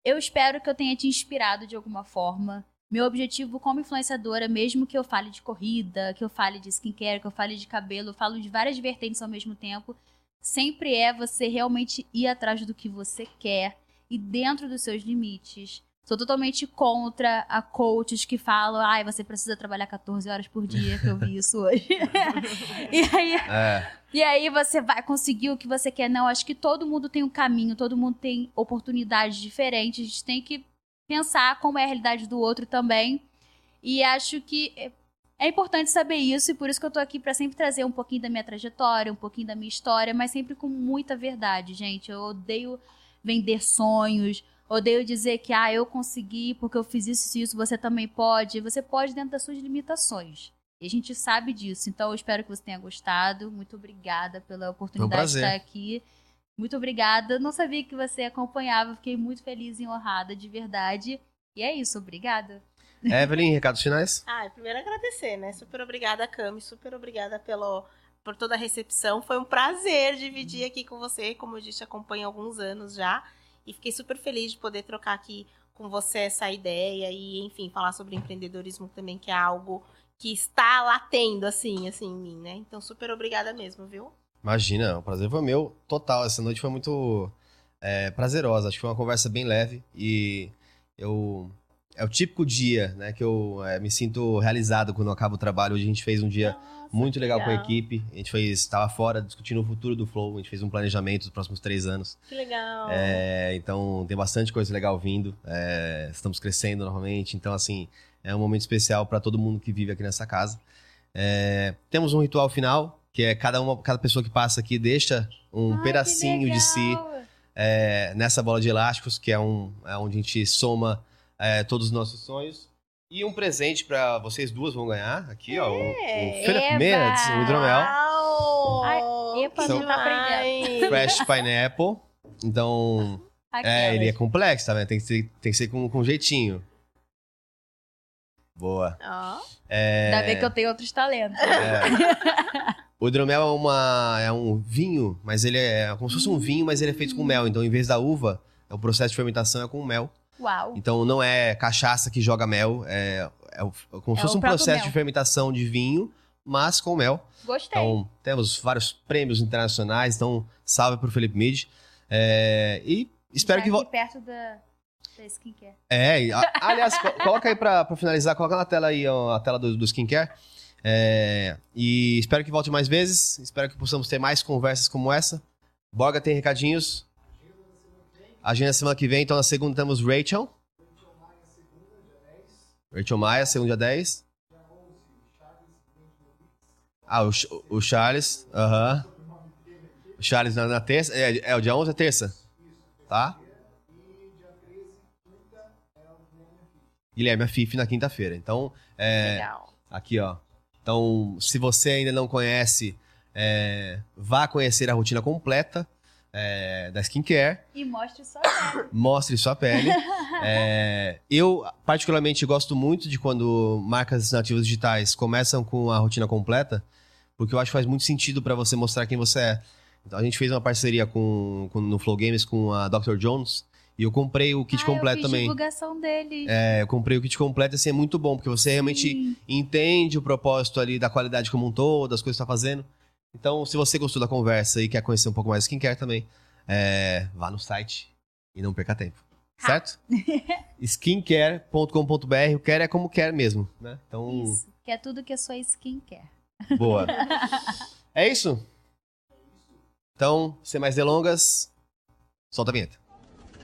Eu espero que eu tenha te inspirado de alguma forma. Meu objetivo como influenciadora, mesmo que eu fale de corrida, que eu fale de skincare, que eu fale de cabelo, eu falo de várias vertentes ao mesmo tempo, sempre é você realmente ir atrás do que você quer e dentro dos seus limites. Sou totalmente contra a coaches que falam, ai, você precisa trabalhar 14 horas por dia, que eu vi isso hoje. e, aí, é. e aí você vai conseguir o que você quer. Não, acho que todo mundo tem um caminho, todo mundo tem oportunidades diferentes. A gente tem que pensar como é a realidade do outro também. E acho que é importante saber isso, e por isso que eu tô aqui para sempre trazer um pouquinho da minha trajetória, um pouquinho da minha história, mas sempre com muita verdade, gente. Eu odeio vender sonhos, Odeio dizer que, ah, eu consegui porque eu fiz isso e isso, você também pode. Você pode dentro das suas limitações. E a gente sabe disso. Então, eu espero que você tenha gostado. Muito obrigada pela oportunidade um de estar aqui. Muito obrigada. Não sabia que você acompanhava. Fiquei muito feliz e honrada, de verdade. E é isso. Obrigada. Evelyn, recados finais? Ah, primeiro agradecer, né? Super obrigada, Cami. Super obrigada pelo, por toda a recepção. Foi um prazer dividir aqui com você. Como eu disse, acompanho há alguns anos já. E fiquei super feliz de poder trocar aqui com você essa ideia e, enfim, falar sobre empreendedorismo também, que é algo que está latendo, assim, assim, em mim, né? Então, super obrigada mesmo, viu? Imagina, o prazer foi meu, total. Essa noite foi muito é, prazerosa. Acho que foi uma conversa bem leve e eu... É o típico dia, né, que eu é, me sinto realizado quando eu acabo o trabalho. Hoje a gente fez um dia muito legal, legal, com a equipe. A gente fez, estava fora discutindo o futuro do Flow. A gente fez um planejamento dos próximos três anos. Que legal. É, então tem bastante coisa legal vindo. É, estamos crescendo novamente. Então, assim, é um momento especial para todo mundo que vive aqui nessa casa. É, temos um ritual final, que é cada, uma, cada pessoa que passa aqui deixa um Ai, pedacinho de si é, nessa bola de elásticos, que é, um, é onde a gente soma é, todos os nossos sonhos. E um presente para vocês duas vão ganhar aqui, ó. O, o Philip Minutes, o hidromel. Ai, epa, so, tá aprendendo. Fresh Pineapple. Então, é, ele é complexo, tá vendo? Tem que ser, tem que ser com, com jeitinho. Boa. Oh. É... Ainda bem que eu tenho outros talentos. É. o hidromel é, uma, é um vinho, mas ele é como se fosse um vinho, mas ele é feito com mel. Então, em vez da uva, o processo de fermentação é com mel. Uau. Então não é cachaça que joga mel, é, é, como se é fosse um processo mel. de fermentação de vinho, mas com mel. Gostei. Então temos vários prêmios internacionais, então salve pro Felipe Mid. É, e espero Já que volte. perto da, da skincare. É, aliás, coloca aí pra, pra, finalizar, coloca na tela aí ó, a tela do, do skincare. É, e espero que volte mais vezes. Espero que possamos ter mais conversas como essa. Borga tem recadinhos. Agenda semana que vem, então na segunda temos Rachel. Rachel Maia, segunda dia 10. Ah, o, o Charles. Aham. O Charles na, na terça. É, é, o dia 11 é terça? Tá? Guilherme Afif na quinta-feira. Então, é, Legal. Aqui, ó. Então, se você ainda não conhece, é, vá conhecer a rotina completa é, da skincare. E mostre sua pele. Mostre sua pele. É, eu, particularmente, gosto muito de quando marcas nativas digitais começam com a rotina completa, porque eu acho que faz muito sentido para você mostrar quem você é. Então, a gente fez uma parceria com, com- no Flow Games com a Dr. Jones e eu comprei o kit ah, completo eu fiz também. divulgação deles. É, eu comprei o kit completo, assim, é muito bom, porque você realmente Sim. entende o propósito ali da qualidade como um todo, das coisas que você tá fazendo. Então, se você gostou da conversa e quer conhecer um pouco mais de skincare também, é, vá no site e não perca tempo. Certo? skincare.com.br, o quer é como quer mesmo, né? Então, Isso. Que é tudo que a sua skin quer. boa. É isso? Então, sem mais delongas, solta a vinheta.